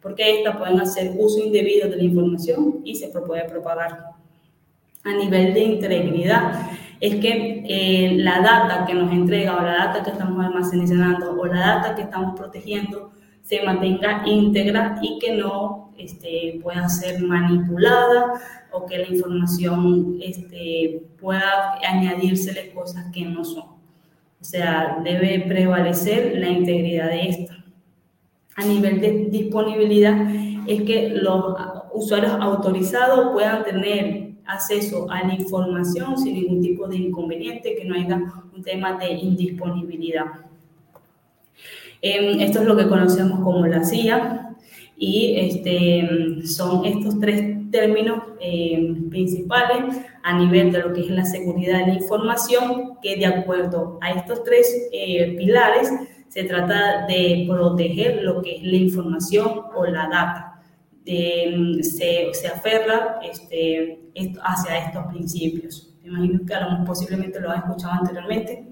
porque éstas pueden hacer uso indebido de la información y se puede propagar. A nivel de integridad, es que eh, la data que nos entrega o la data que estamos almacenando o la data que estamos protegiendo se mantenga íntegra y que no este, pueda ser manipulada o que la información este, pueda añadírsele cosas que no son. O sea, debe prevalecer la integridad de esta a nivel de disponibilidad es que los usuarios autorizados puedan tener acceso a la información sin ningún tipo de inconveniente, que no haya un tema de indisponibilidad. Em, esto es lo que conocemos como la CIA y este, son estos tres términos em, principales a nivel de lo que es la seguridad de la información, que de acuerdo a estos tres eh, pilares se trata de proteger lo que es la información o la data. De, se, se, aferra este, hacia estos principios. Me imagino que a lo posiblemente lo han escuchado anteriormente.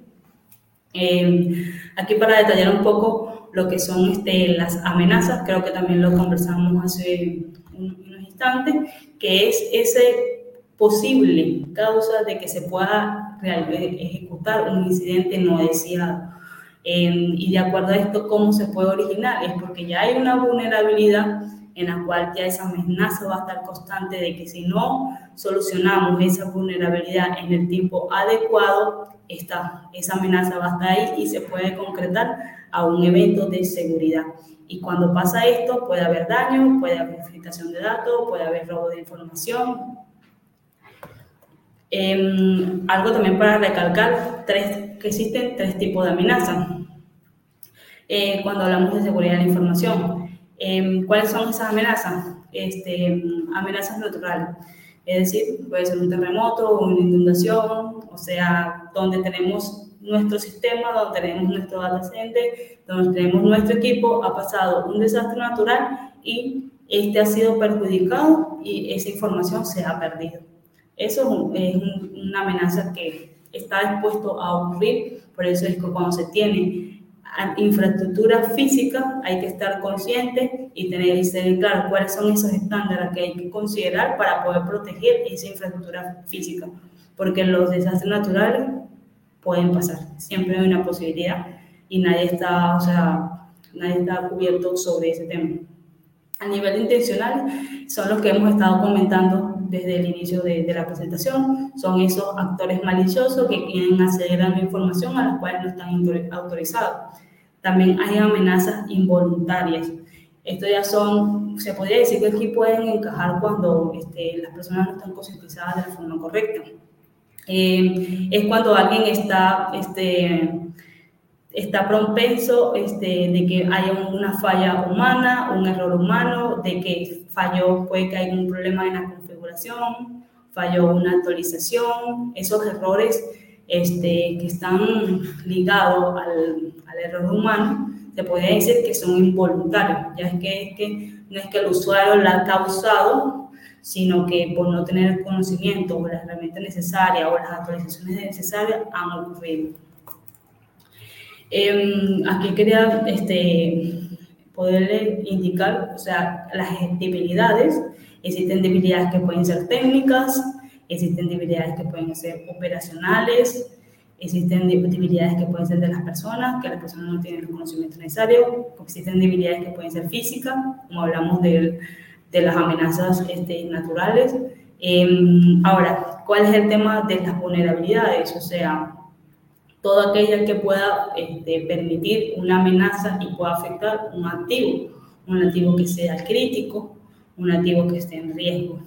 Eh, aquí para detallar un poco lo que son este, las amenazas, creo que también lo conversamos hace un, instante, que es ese posible causa de que se pueda ejecutar un incidente no deseado. Y de acuerdo a esto, ¿cómo se puede originar? Es porque ya hay una vulnerabilidad en la cual ya esa amenaza va a estar constante de que si no solucionamos esa vulnerabilidad en el tiempo adecuado, esta, esa amenaza va a estar ahí y se puede concretar a un evento de seguridad. Y cuando pasa esto, puede haber daño, puede haber filtración de datos, puede haber robo de información. Em, algo también para recalcar, tres, que existen tres tipos de amenazas. Eh, cuando hablamos de seguridad de la información, em, ¿cuáles son esas amenazas? Este, amenazas naturales. Es decir, puede ser un terremoto, una inundación, o sea, donde tenemos nuestro sistema, donde tenemos nuestro data center, donde tenemos nuestro equipo, ha pasado un desastre natural y este ha sido perjudicado y esa información se ha perdido. Eso es una amenaza que está dispuesto a ocurrir, por eso es que cuando se tiene infraestructura física hay que estar consciente y tener y claro cuáles son esos estándares que hay que considerar para poder proteger esa infraestructura física, porque los desastres naturales pueden pasar. Siempre hay una posibilidad y nadie está, o sea, nadie está cubierto sobre ese tema. A nivel intencional, son los que hemos estado comentando desde el inicio de, de, la presentación, son esos actores maliciosos que quieren acceder a la información a las cuales no están autorizados. También hay amenazas involuntarias. Esto ya son, se podría decir que aquí pueden encajar cuando este, las personas no están concientizadas de la forma correcta. Eh, es cuando alguien está, este, está propenso este, de que haya una falla humana, un error humano, de que falló, puede que haya un problema en la configuración, falló una actualización, esos errores este, que están ligados al, al, error humano, se puede decir que son involuntarios, ya es que, es que no es que el usuario la ha causado, sino que por no tener conocimiento o las herramientas necesarias o las actualizaciones necesarias han ocurrido. Em, aquí quería este, poderle indicar, o sea, las debilidades. Existen debilidades que pueden ser técnicas, existen debilidades que pueden ser operacionales, existen debilidades que pueden ser de las personas, que las personas no tienen el conocimiento necesario, existen debilidades que pueden ser físicas, como hablamos del de las amenazas este, naturales. Em, ahora, ¿cuál es el tema de las vulnerabilidades? O sea, toda aquella que pueda este, permitir una amenaza y pueda afectar un activo, un activo que sea crítico, un activo que esté en riesgo.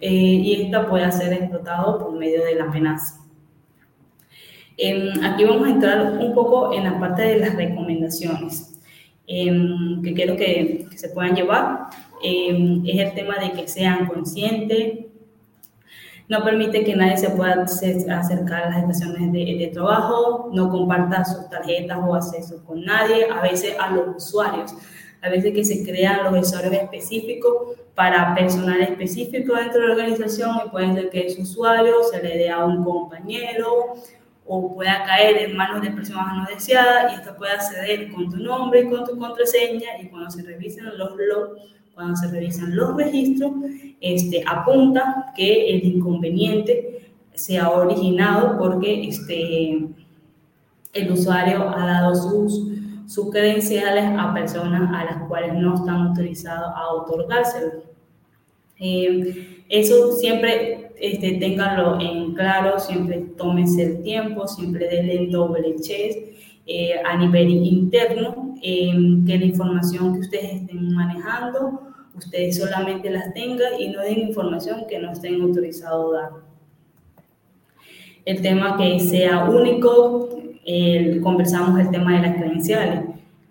Eh, y esta puede ser explotado por medio de la amenaza. Em, aquí vamos a entrar un poco en la parte de las recomendaciones em, que quiero que, se puedan llevar. Em, es el tema de que sean conscientes, no permite que nadie se pueda acercar a las estaciones de, trabajo, no comparta sus tarjetas o acceso con nadie, a veces a los usuarios, a veces que se crean los usuarios específicos para personal específico dentro de la organización y puede ser que ese usuario se le dé a un compañero o pueda caer en manos de personas no deseadas y esto puede acceder con tu nombre y con tu contraseña y cuando se revisen los logs cuando se revisan los registros, este, apunta que el inconveniente se ha originado porque este, el usuario ha dado sus, sus credenciales a personas a las cuales no están autorizados a otorgárselo. Eh, eso siempre este, ténganlo en claro, siempre tómense el tiempo, siempre denle doble check eh, a nivel interno, eh, que la información que ustedes estén manejando, ustedes solamente las tengan y no den información que no estén autorizados a dar. El tema que sea único, conversamos el tema de las credenciales.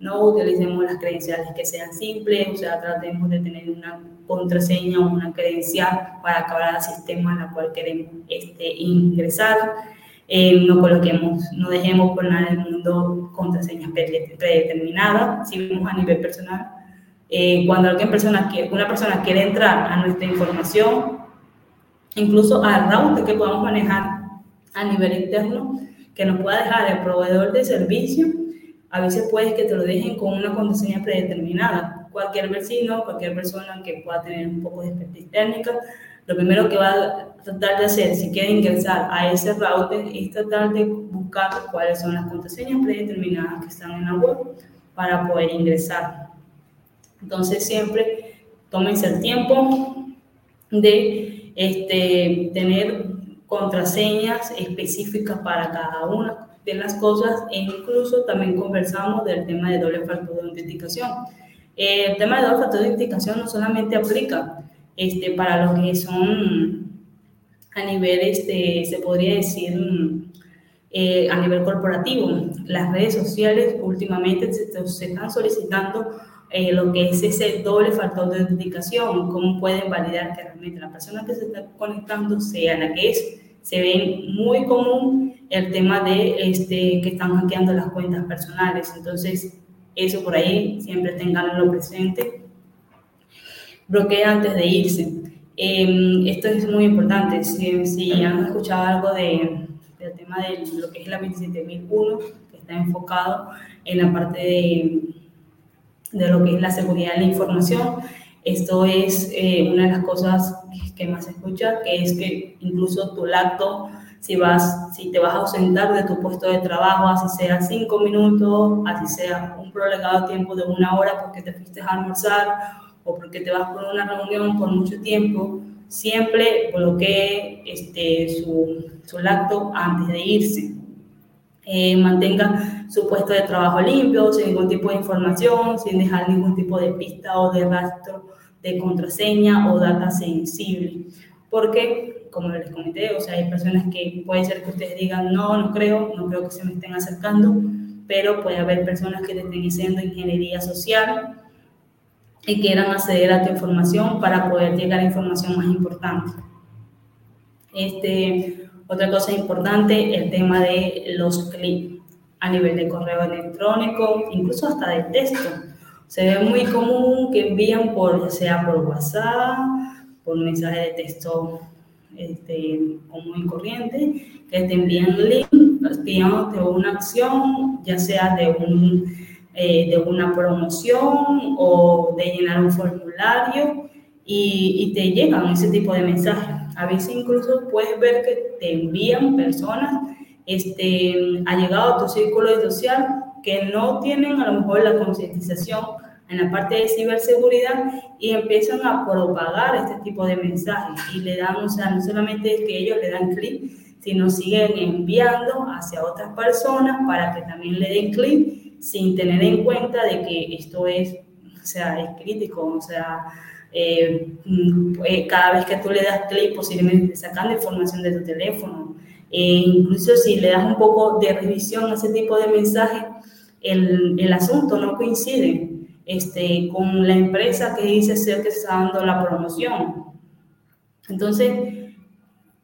No utilicemos las credenciales que sean simples, o sea, tratemos de tener una contraseña o una credencial para cada sistema la cual queremos este, ingresar. Eh, no coloquemos, no dejemos por nada el mundo contraseñas predeterminadas. Si vemos a nivel personal, eh, cuando alguien persona una persona quiere entrar a nuestra información, incluso al router que podamos manejar a nivel interno, que nos pueda dejar el proveedor de servicio, a veces puedes que te lo dejen con una contraseña predeterminada. Cualquier vecino, cualquier persona que pueda tener un poco de expertise técnica, lo primero que va a tratar de hacer si quiere ingresar a ese router es tratar de buscar cuáles son las contraseñas predeterminadas que están en la web para poder ingresar. Entonces siempre tómense el tiempo de este, tener contraseñas específicas para cada una de las cosas e incluso también conversamos del tema de doble factor de autenticación. El tema de doble factor de autenticación no solamente aplica este, para los que son a nivel, este, se podría decir, eh, a nivel corporativo. Las redes sociales últimamente se, están solicitando eh, lo que es ese doble factor de autenticación, cómo pueden validar que realmente la persona que se está conectando sea la que es. Se ve muy común el tema de este, que están hackeando las cuentas personales. Entonces, eso por ahí siempre tenganlo presente. Bloquea antes de irse. Em, esto es muy importante. Si, si han escuchado algo de, del tema de lo que es la 27001, que está enfocado en la parte de, de lo que es la seguridad de la información, esto es eh, una de las cosas que más se escucha, que es que incluso tu laptop, si, vas, si te vas a ausentar de tu puesto de trabajo, así sea cinco minutos, así sea un prolongado tiempo de una hora porque te fuiste a almorzar o porque te vas por una reunión por mucho tiempo, siempre bloquee este, su, su laptop antes de irse. Eh, mantenga su puesto de trabajo limpio, sin ningún tipo de información, sin dejar ningún tipo de pista o de rastro de contraseña o data sensible. Porque, como les comenté, o sea, hay personas que puede ser que ustedes digan, no, no creo, no creo que se me estén acercando, pero puede haber personas que estén haciendo ingeniería social y quieran acceder a tu información para poder llegar a información más importante. Este, otra cosa importante, el tema de los clics a nivel de correo electrónico, incluso hasta de texto. Se ve muy común que envían por, sea por WhatsApp, por mensaje de texto este, común y corriente, que te envían link pidiéndote una acción, ya sea de un eh, de una promoción o de llenar un formulario y, y, te llegan ese tipo de mensajes. A veces incluso puedes ver que te envían personas, este, ha llegado a tu círculo social que no tienen a lo mejor la concientización en la parte de ciberseguridad y empiezan a propagar este tipo de mensajes. Y le dan, o sea, no solamente es que ellos le dan clic, sino siguen enviando hacia otras personas para que también le den clic sin tener en cuenta de que esto es, o sea, es crítico, o sea, eh, mm, eh, cada vez que tú le das clic posiblemente te sacan información de tu teléfono. E incluso si le das un poco de revisión a ese tipo de mensaje, el, el asunto no coincide este, con la empresa que dice ser que está dando la promoción. Entonces,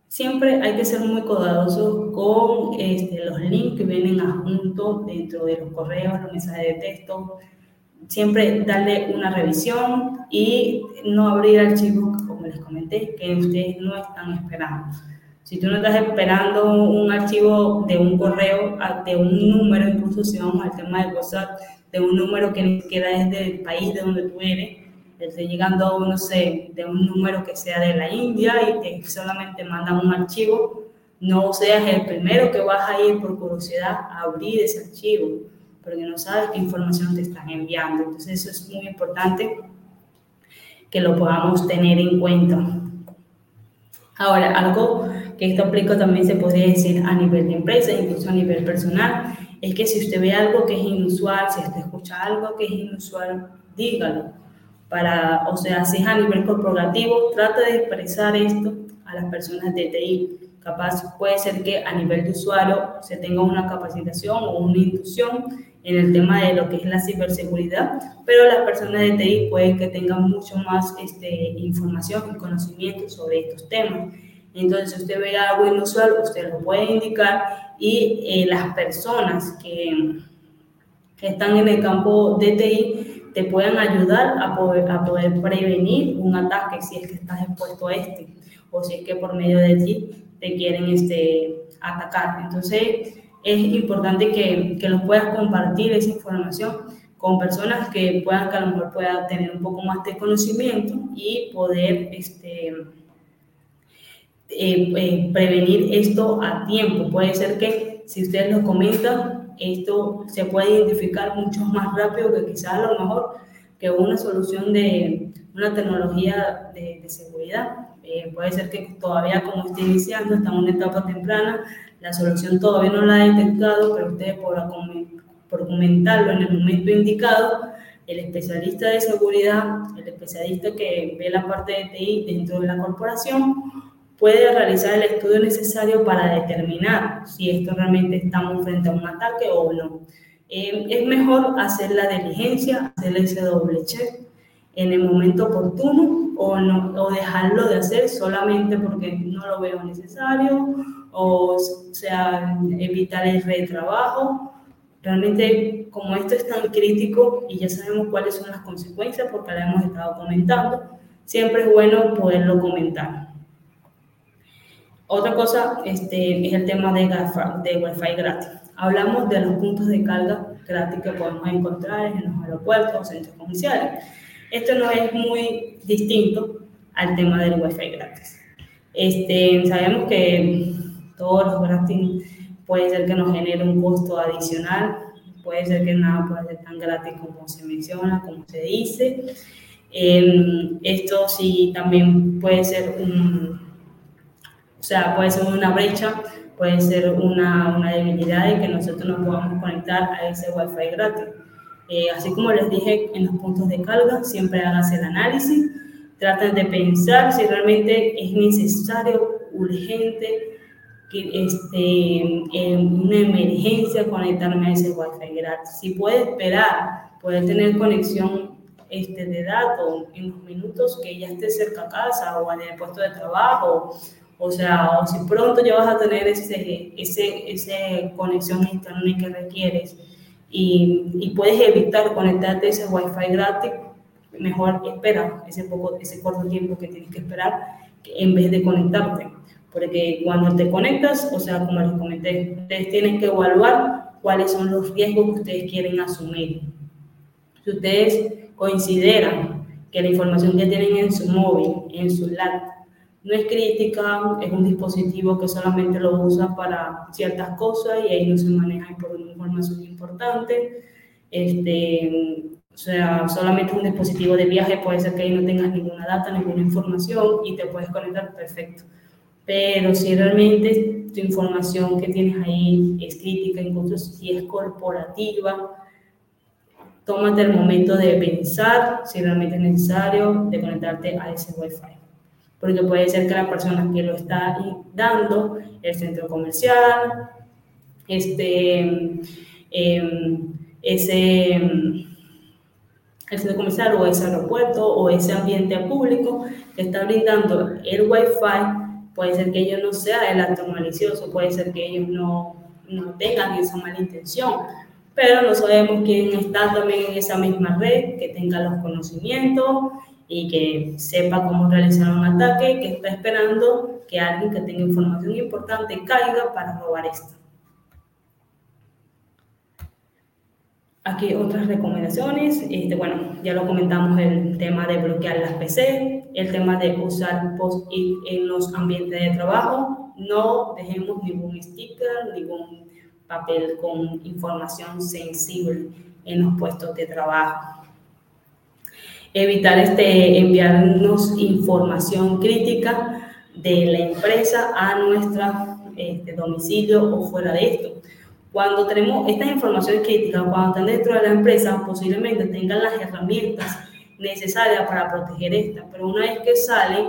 Siempre hay que ser muy cuidadosos con este, los links que vienen adjuntos dentro de los correos, los mensajes de texto. Siempre darle una revisión y no abrir archivos, como les comenté, que ustedes no están esperando. Si tú no estás esperando un archivo de un correo, de un número, incluso si vamos al tema de WhatsApp, de un número que ni siquiera es del país de donde tú eres, esté llegando, no sé, de un número que sea de la India y te solamente mandan un archivo, no seas el primero que vas a ir por curiosidad a abrir ese archivo, porque no sabes qué información te están enviando. Entonces eso es muy importante que lo podamos tener en cuenta. Ahora, algo que esto aplica también se podría decir a nivel de empresa, incluso a nivel personal, es que si usted ve algo que es inusual, si usted escucha algo que es inusual, dígalo para, o sea, si es a nivel corporativo, trata de expresar esto a las personas de TI. Capaz puede ser que a nivel de usuario se tenga una capacitación o una intuición en el tema de lo que es la ciberseguridad, pero las personas de TI pueden que tengan mucho más este, información y conocimiento sobre estos temas. Entonces, si usted ve algo inusual, usted lo puede indicar y eh, las personas que, que están en el campo de TI te puedan ayudar a poder, a poder prevenir un ataque si es que estás expuesto a este o si es que por medio de ti te quieren este, atacar. Entonces, es importante que, que los puedas compartir esa información con personas que puedan, que a lo mejor puedan tener un poco más de conocimiento y poder este, eh, eh, prevenir esto a tiempo. Puede ser que si ustedes lo comentan, esto se puede identificar mucho más rápido que quizás a lo mejor que una solución de una tecnología de, seguridad. Eh, puede ser que todavía como esté iniciando, está en una etapa temprana, la solución todavía no la ha detectado, pero ustedes por, por comentarlo en el momento indicado, el especialista de seguridad, el especialista que ve la parte de TI dentro de la corporación, puede realizar el estudio necesario para determinar si esto realmente estamos frente a un ataque o no. Eh, es mejor hacer la diligencia, hacer ese doble check en el momento oportuno o, no, o dejarlo de hacer solamente porque no lo veo necesario o, o sea, evitar el retrabajo. Realmente, como esto es tan crítico y ya sabemos cuáles son las consecuencias porque lo hemos estado comentando, siempre es bueno poderlo comentar. Otra cosa este, es el tema de, de Wi-Fi gratis. Hablamos de los puntos de carga gratis que podemos encontrar en los aeropuertos o centros comerciales. Esto no es muy distinto al tema del Wi-Fi gratis. Este, sabemos que todos los gratis puede ser que nos genere un costo adicional, puede ser que nada pueda ser tan gratis como se menciona, como se dice. Em, esto sí también puede ser o sea, puede ser una brecha, puede ser una, una debilidad de que nosotros nos podamos conectar a ese Wi-Fi gratis. Eh, así como les dije en los puntos de carga, siempre hagas el análisis, traten de pensar si realmente es necesario, urgente, que este, en una emergencia conectarme a ese Wi-Fi. Gratis. Si puede esperar, puede tener conexión este, de datos en los minutos que ya esté cerca a casa o en el puesto de trabajo. O sea, o si pronto ya vas a tener ese, ese, ese conexión internet que requieres y, y, puedes evitar conectarte a ese wifi gratis, mejor espera ese, poco, ese corto tiempo que tienes que esperar en vez de conectarte. Porque cuando te conectas, o sea, como les comenté, ustedes tienen que evaluar cuáles son los riesgos que ustedes quieren asumir. Si ustedes consideran que la información que tienen en su móvil, en su laptop, no es crítica, es un dispositivo que solamente lo usa para ciertas cosas y ahí no se maneja información importante. Este, o sea, solamente un dispositivo de viaje puede ser que ahí no tengas ninguna data, ninguna información y te puedes conectar perfecto. Pero si realmente tu información que tienes ahí es crítica, incluso si es corporativa, tómate el momento de pensar si realmente es necesario de conectarte a ese Wi-Fi porque puede ser que la persona que lo está dando, el centro comercial, este, em, ese, em, el centro comercial o ese aeropuerto o ese ambiente público que está brindando el Wi-Fi, puede ser que ellos no sea el acto malicioso, puede ser que ellos no, no tengan esa mala intención, pero no sabemos quién está también en esa misma red, que tenga los conocimientos y que sepa cómo realizar un ataque, que está esperando que alguien que tenga información importante caiga para robar esto. Aquí otras recomendaciones, este, bueno, ya lo comentamos el tema de bloquear las PC, el tema de usar post-it en los ambientes de trabajo, no dejemos ningún sticker, ningún papel con información sensible en los puestos de trabajo evitar este, enviarnos información crítica de la empresa a nuestro este, domicilio o fuera de esto. Cuando tenemos estas informaciones críticas, cuando están dentro de la empresa, posiblemente tengan las herramientas necesarias para proteger esta, pero una vez que salen,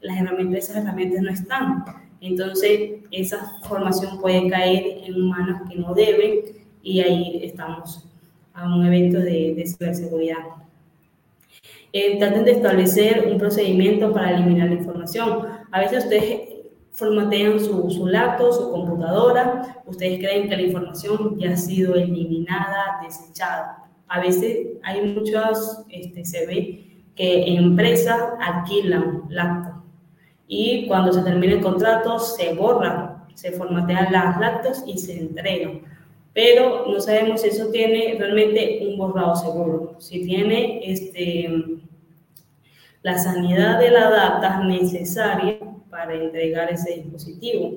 las herramientas, esas herramientas no están. Entonces, esa información puede caer en manos que no deben y ahí estamos a un evento de, de ciberseguridad. Eh, traten de establecer un procedimiento para eliminar la información. A veces ustedes formatean su, su laptop, su computadora, ustedes creen que la información ya ha sido eliminada, desechada. A veces hay muchas, este, se ve que empresas alquilan laptop y cuando se termina el contrato se borra se formatean las lactas y se entregan. Pero no sabemos si eso tiene realmente un borrado seguro, si tiene este, la sanidad de la data necesaria para entregar ese dispositivo.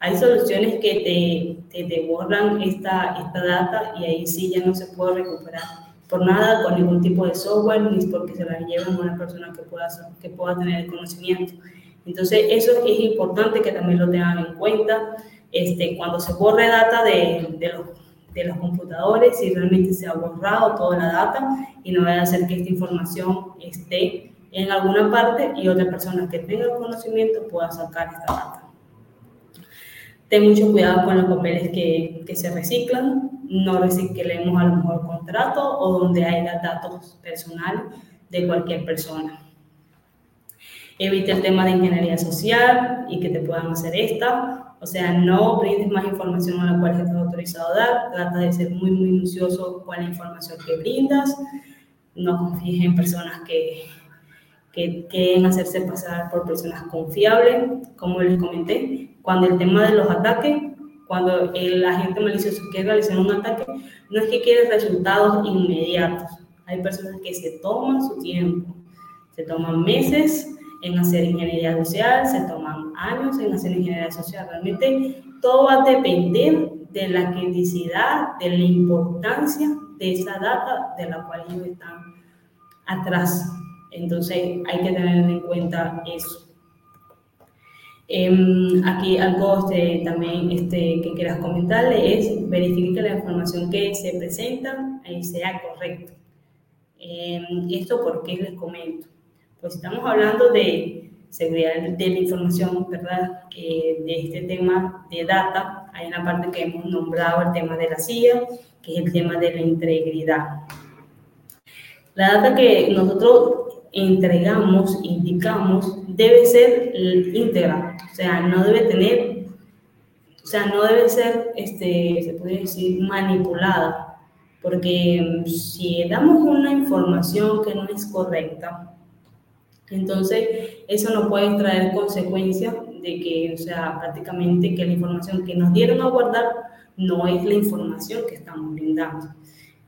Hay soluciones que te, te, borran esta, esta data y ahí sí ya no se puede recuperar por nada con ningún tipo de software ni porque se la lleven a una persona que pueda, que pueda tener el conocimiento. Entonces, eso es importante que también lo tengan en cuenta. Este, cuando se borre data de, de, los, de los computadores, si realmente se ha borrado toda la data y no vaya a hacer que esta información esté en alguna parte y otra persona que tenga el conocimiento pueda sacar esta data. Ten mucho cuidado con los papeles que, que se reciclan, no reciclemos a lo mejor contrato o donde haya datos personales de cualquier persona. Evite el tema de ingeniería social y que te puedan hacer esta. O sea, no brindes más información a la cual estás autorizado a dar. Trata de ser muy minucioso con la información que brindas. No confíes en personas que, que quieren hacerse pasar por personas confiables. Como les comenté, cuando el tema de los ataques, cuando el agente malicioso quiere realizar un ataque, no es que quiere resultados inmediatos. Hay personas que se toman su tiempo, se toman meses en hacer ingeniería social, se toman años en hacer ingeniería social. Realmente todo va a depender de la criticidad, de la importancia de esa data de la cual ellos están atrás. Entonces hay que tener en cuenta eso. Em, aquí algo este, también este, que quieras comentarle es verificar que la información que se presenta eh, sea correcta. Eh, esto porque les comento. Pues estamos hablando de seguridad de la información, ¿verdad? de este tema de data, hay una parte que hemos nombrado el tema de la CIA, que es el tema de la integridad. La data que nosotros entregamos, indicamos, debe ser íntegra, o sea, no debe tener, o sea, no debe ser, este, se puede decir, manipulada, porque si damos una información que no es correcta, entonces, eso no puede traer consecuencias de que, o sea, prácticamente que la información que nos dieron a guardar no es la información que estamos brindando.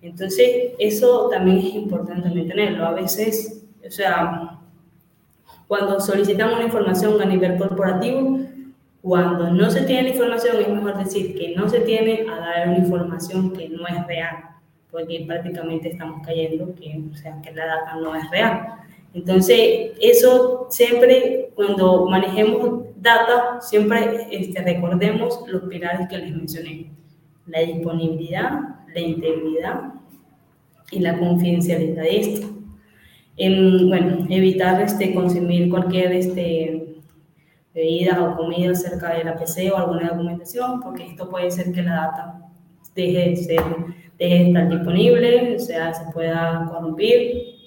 Entonces, eso también es importante tenerlo. A veces, o sea, cuando solicitamos una información a nivel corporativo, cuando no se tiene la información, es mejor decir que no se tiene a dar una información que no es real, porque prácticamente estamos cayendo que, o sea, que la data no es real. Entonces, eso siempre, cuando manejemos data, siempre este, recordemos los pilares que les mencioné. La disponibilidad, la integridad y la confidencialidad de esto. bueno, evitar este, consumir cualquier este, bebida o comida cerca de la PC o alguna documentación, porque esto puede ser que la data deje de, ser, deje de estar disponible, o sea, se pueda corrompir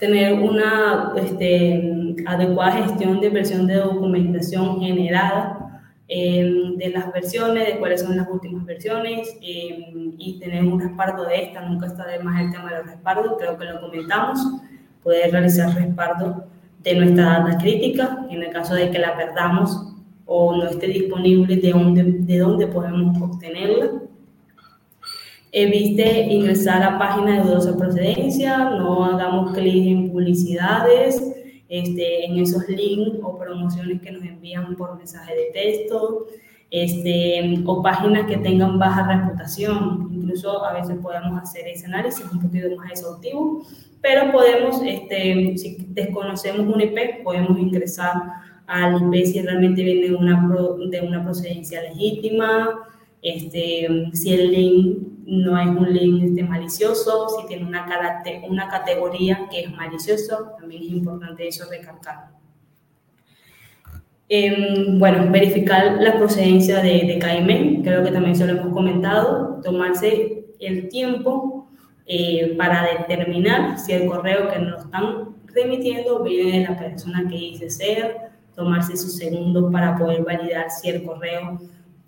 tener una este, adecuada gestión de versión de documentación generada em, de las versiones, de cuáles son las últimas versiones em, y tener un respaldo de esta. Nunca está de más el tema del respaldo, creo que lo comentamos. Poder realizar respaldo de nuestra data crítica en el caso de que la perdamos o no esté disponible, de dónde, de dónde podemos obtenerla Evite ingresar a páginas de dudosa procedencia, no hagamos clic en publicidades, este, en esos links o promociones que nos envían por mensaje de texto, este, o páginas que tengan baja reputación. Incluso a veces podemos hacer ese análisis un poquito más exhaustivo, pero podemos, este, si desconocemos un IP, podemos ingresar al IP si realmente viene una, de una procedencia legítima, este, si el link no es un link malicioso, si tiene una, una categoría que es malicioso, también es importante eso recalcar. Em, bueno, verificar la procedencia de, de creo que también se lo hemos comentado, tomarse el tiempo eh, para determinar si el correo que nos están remitiendo viene de la persona que dice ser, tomarse sus segundos para poder validar si el correo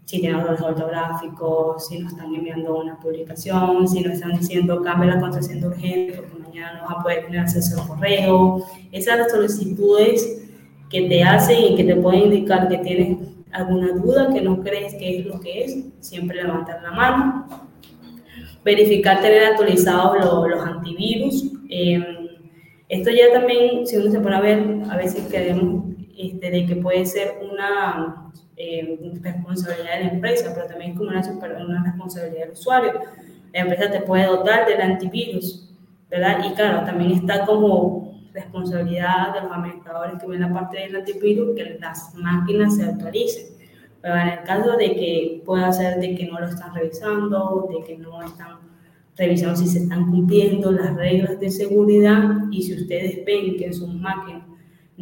si tienen errores ortográficos, si nos están enviando una publicación, si nos están diciendo cambia la contraseña de urgente porque mañana no vas a poder tener acceso al correo. Esas solicitudes que te hacen y que te pueden indicar que tienes alguna duda que no crees que es lo que es, siempre levantar la mano. Verificar tener actualizados los antivirus. Em, esto ya también, si uno se pone a ver, a veces queremos este, de que puede ser una eh, responsabilidad de la empresa, pero también como una, una responsabilidad del usuario. La empresa te puede dotar del antivirus, ¿verdad? Y claro, también está como responsabilidad de los administradores que ven la parte del antivirus que las máquinas se actualicen. Pero en el caso de que pueda ser de que no lo están revisando, de que no están revisando si se están cumpliendo las reglas de seguridad y si ustedes ven que en sus máquinas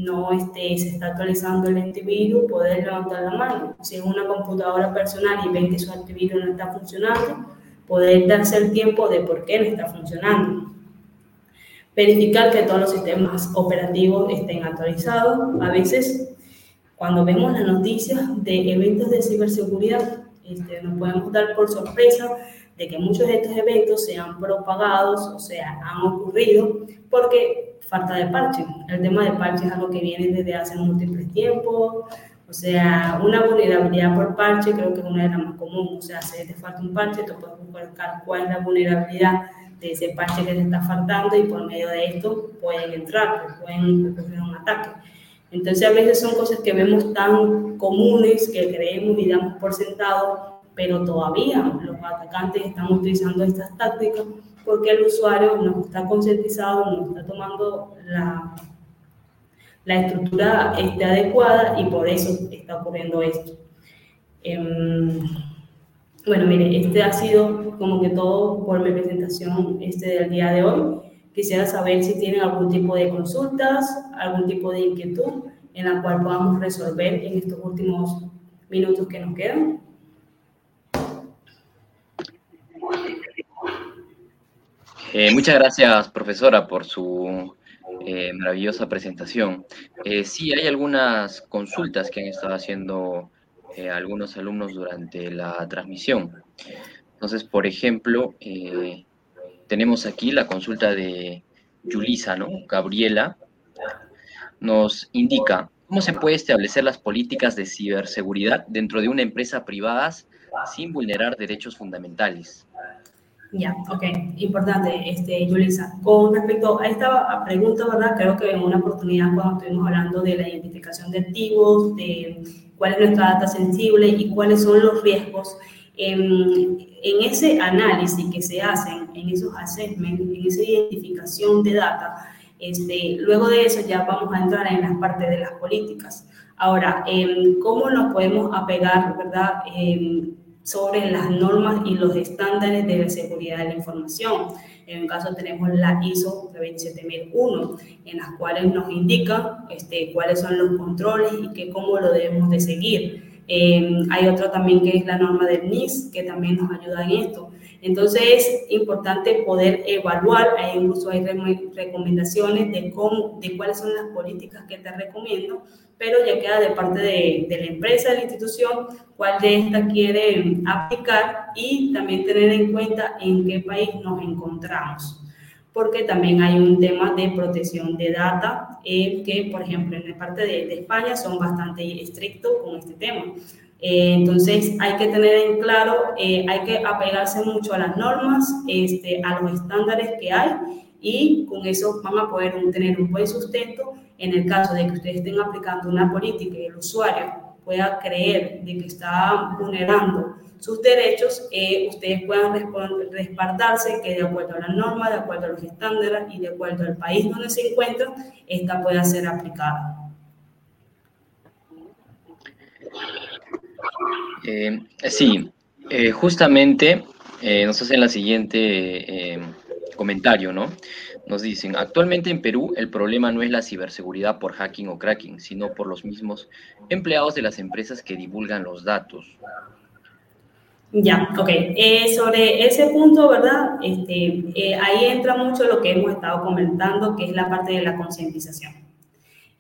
no esté, se está actualizando el antivirus, poder levantar la mano. Si es una computadora personal y ven que su antivirus no está funcionando, poder darse el tiempo de por qué no está funcionando. Verificar que todos los sistemas operativos estén actualizados. A veces, cuando vemos las noticias de eventos de ciberseguridad, este, nos podemos dar por sorpresa de que muchos de estos eventos se han propagados, o sea, han ocurrido porque falta de parche. El tema de parche es algo que viene desde hace múltiples tiempos. O sea, una vulnerabilidad por parche creo que es una de las más comunes. O sea, si te falta un parche, tú puedes buscar cuál es la vulnerabilidad de ese parche que te está faltando y por medio de esto pueden entrar, pues, pueden ocurrir un ataque. Entonces, a veces son cosas que vemos tan comunes que creemos y damos por sentado, pero todavía los atacantes están utilizando estas tácticas porque el usuario no está concientizado, no está tomando la, la estructura este, adecuada y por eso está ocurriendo esto. Em, bueno, mire, este ha sido como que todo por mi presentación este del día de hoy. Quisiera saber si tienen algún tipo de consultas, algún tipo de inquietud en la cual podamos resolver en estos últimos minutos que nos quedan. Eh, muchas gracias, profesora, por su eh, maravillosa presentación. Eh, sí, hay algunas consultas que han estado haciendo algunos alumnos durante la transmisión. Entonces, por ejemplo, tenemos aquí la consulta de Yulisa, ¿no? Gabriela nos indica cómo se puede establecer las políticas de ciberseguridad dentro de una empresa privada sin vulnerar derechos fundamentales. Ya, ok, importante, este, Yulisa. Con respecto a esta pregunta, ¿verdad? Creo que en una oportunidad cuando estuvimos hablando de la identificación de activos, de cuál es nuestra data sensible y cuáles son los riesgos, en, en ese análisis que se hacen, en esos assessments, en esa identificación de data, este, luego de eso ya vamos a entrar en las partes de las políticas. Ahora, ¿cómo nos podemos apegar, verdad? Sobre las normas y los estándares de la seguridad de la información. En un caso tenemos la ISO 27001, en las cuales nos indica este, cuáles son los controles y que, cómo lo debemos de seguir. Eh, hay otra también que es la norma del NIS, que también nos ayuda en esto. Entonces es importante poder evaluar, incluso hay recomendaciones de, cómo, de cuáles son las políticas que te recomiendo, pero ya queda de parte de, de la empresa, de la institución, cuál de estas quiere aplicar y también tener en cuenta en qué país nos encontramos porque también hay un tema de protección de data eh, que, por ejemplo, en la parte de, de España son bastante estrictos con este tema. Eh, entonces hay que tener en claro, eh, hay que apegarse mucho a las normas, este, a los estándares que hay y con eso van a poder tener un buen sustento en el caso de que ustedes estén aplicando una política y el usuario pueda creer de que está vulnerando sus derechos, eh, ustedes puedan respaldarse que de acuerdo a la norma, de acuerdo a los estándares y de acuerdo al país donde se encuentran, esta pueda ser aplicada. Eh, sí, eh, justamente nos hacen la siguiente comentario, ¿no? Nos dicen, actualmente en Perú el problema no es la ciberseguridad por hacking o cracking, sino por los mismos empleados de las empresas que divulgan los datos. Ya, ok. sobre ese punto, ¿verdad? Este, ahí entra mucho lo que hemos estado comentando, que es la parte de la concientización.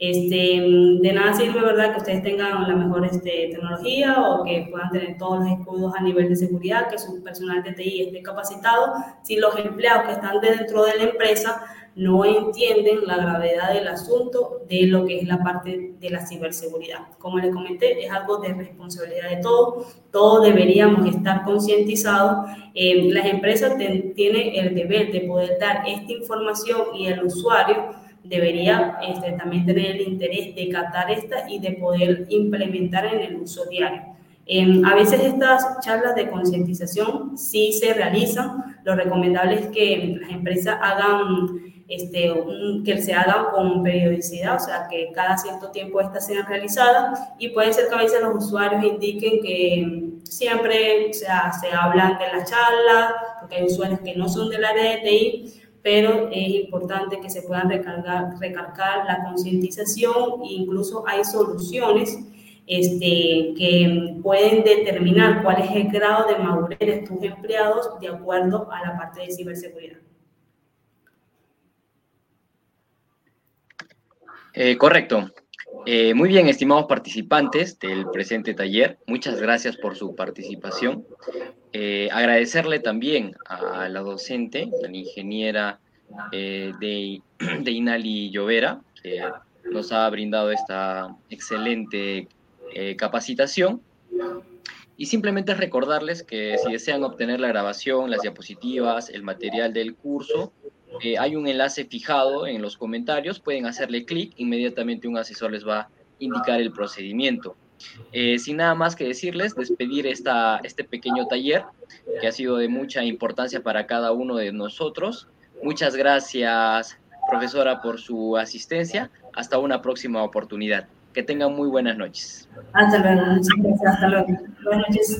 Este, de nada sirve, ¿verdad?, que ustedes tengan la mejor este, tecnología o que puedan tener todos los escudos a nivel de seguridad, que su personal de TI esté capacitado, si los empleados que están dentro de la empresa no entienden la gravedad del asunto de lo que es la parte de la ciberseguridad. Como les comenté, es algo de responsabilidad de todos, todos deberíamos estar concientizados. Eh, las empresas tienen el deber de poder dar esta información y el usuario debería este, también tener el interés de captar esta y de poder implementar en el uso diario. Em, a veces estas charlas de concientización sí se realizan. Lo recomendable es que las empresas hagan, este, que se hagan con periodicidad, o sea, que cada cierto tiempo estas sean realizadas y puede ser que a veces los usuarios indiquen que siempre o sea, se hablan de la charla, porque hay usuarios que no son del área de TI, pero es importante que se puedan recargar, recargar la concientización e incluso hay soluciones este, que pueden determinar cuál es el grado de madurez de tus empleados de acuerdo a la parte de ciberseguridad. Eh, correcto. Eh, muy bien, estimados participantes del presente taller, muchas gracias por su participación. Eh, agradecerle también a la docente, a la ingeniera de, <clears throat> de Inali Llovera, que nos ha brindado esta excelente eh, capacitación. Y simplemente recordarles que si desean obtener la grabación, las diapositivas, el material del curso, eh, hay un enlace fijado en los comentarios, pueden hacerle clic, inmediatamente un asesor les va a indicar el procedimiento. Eh, sin nada más que decirles, despedir esta, este pequeño taller que ha sido de mucha importancia para cada uno de nosotros. Muchas gracias, profesora, por su asistencia. Hasta una próxima oportunidad. Que tengan muy buenas noches. Hasta luego, muchas gracias, hasta luego. Buenas noches.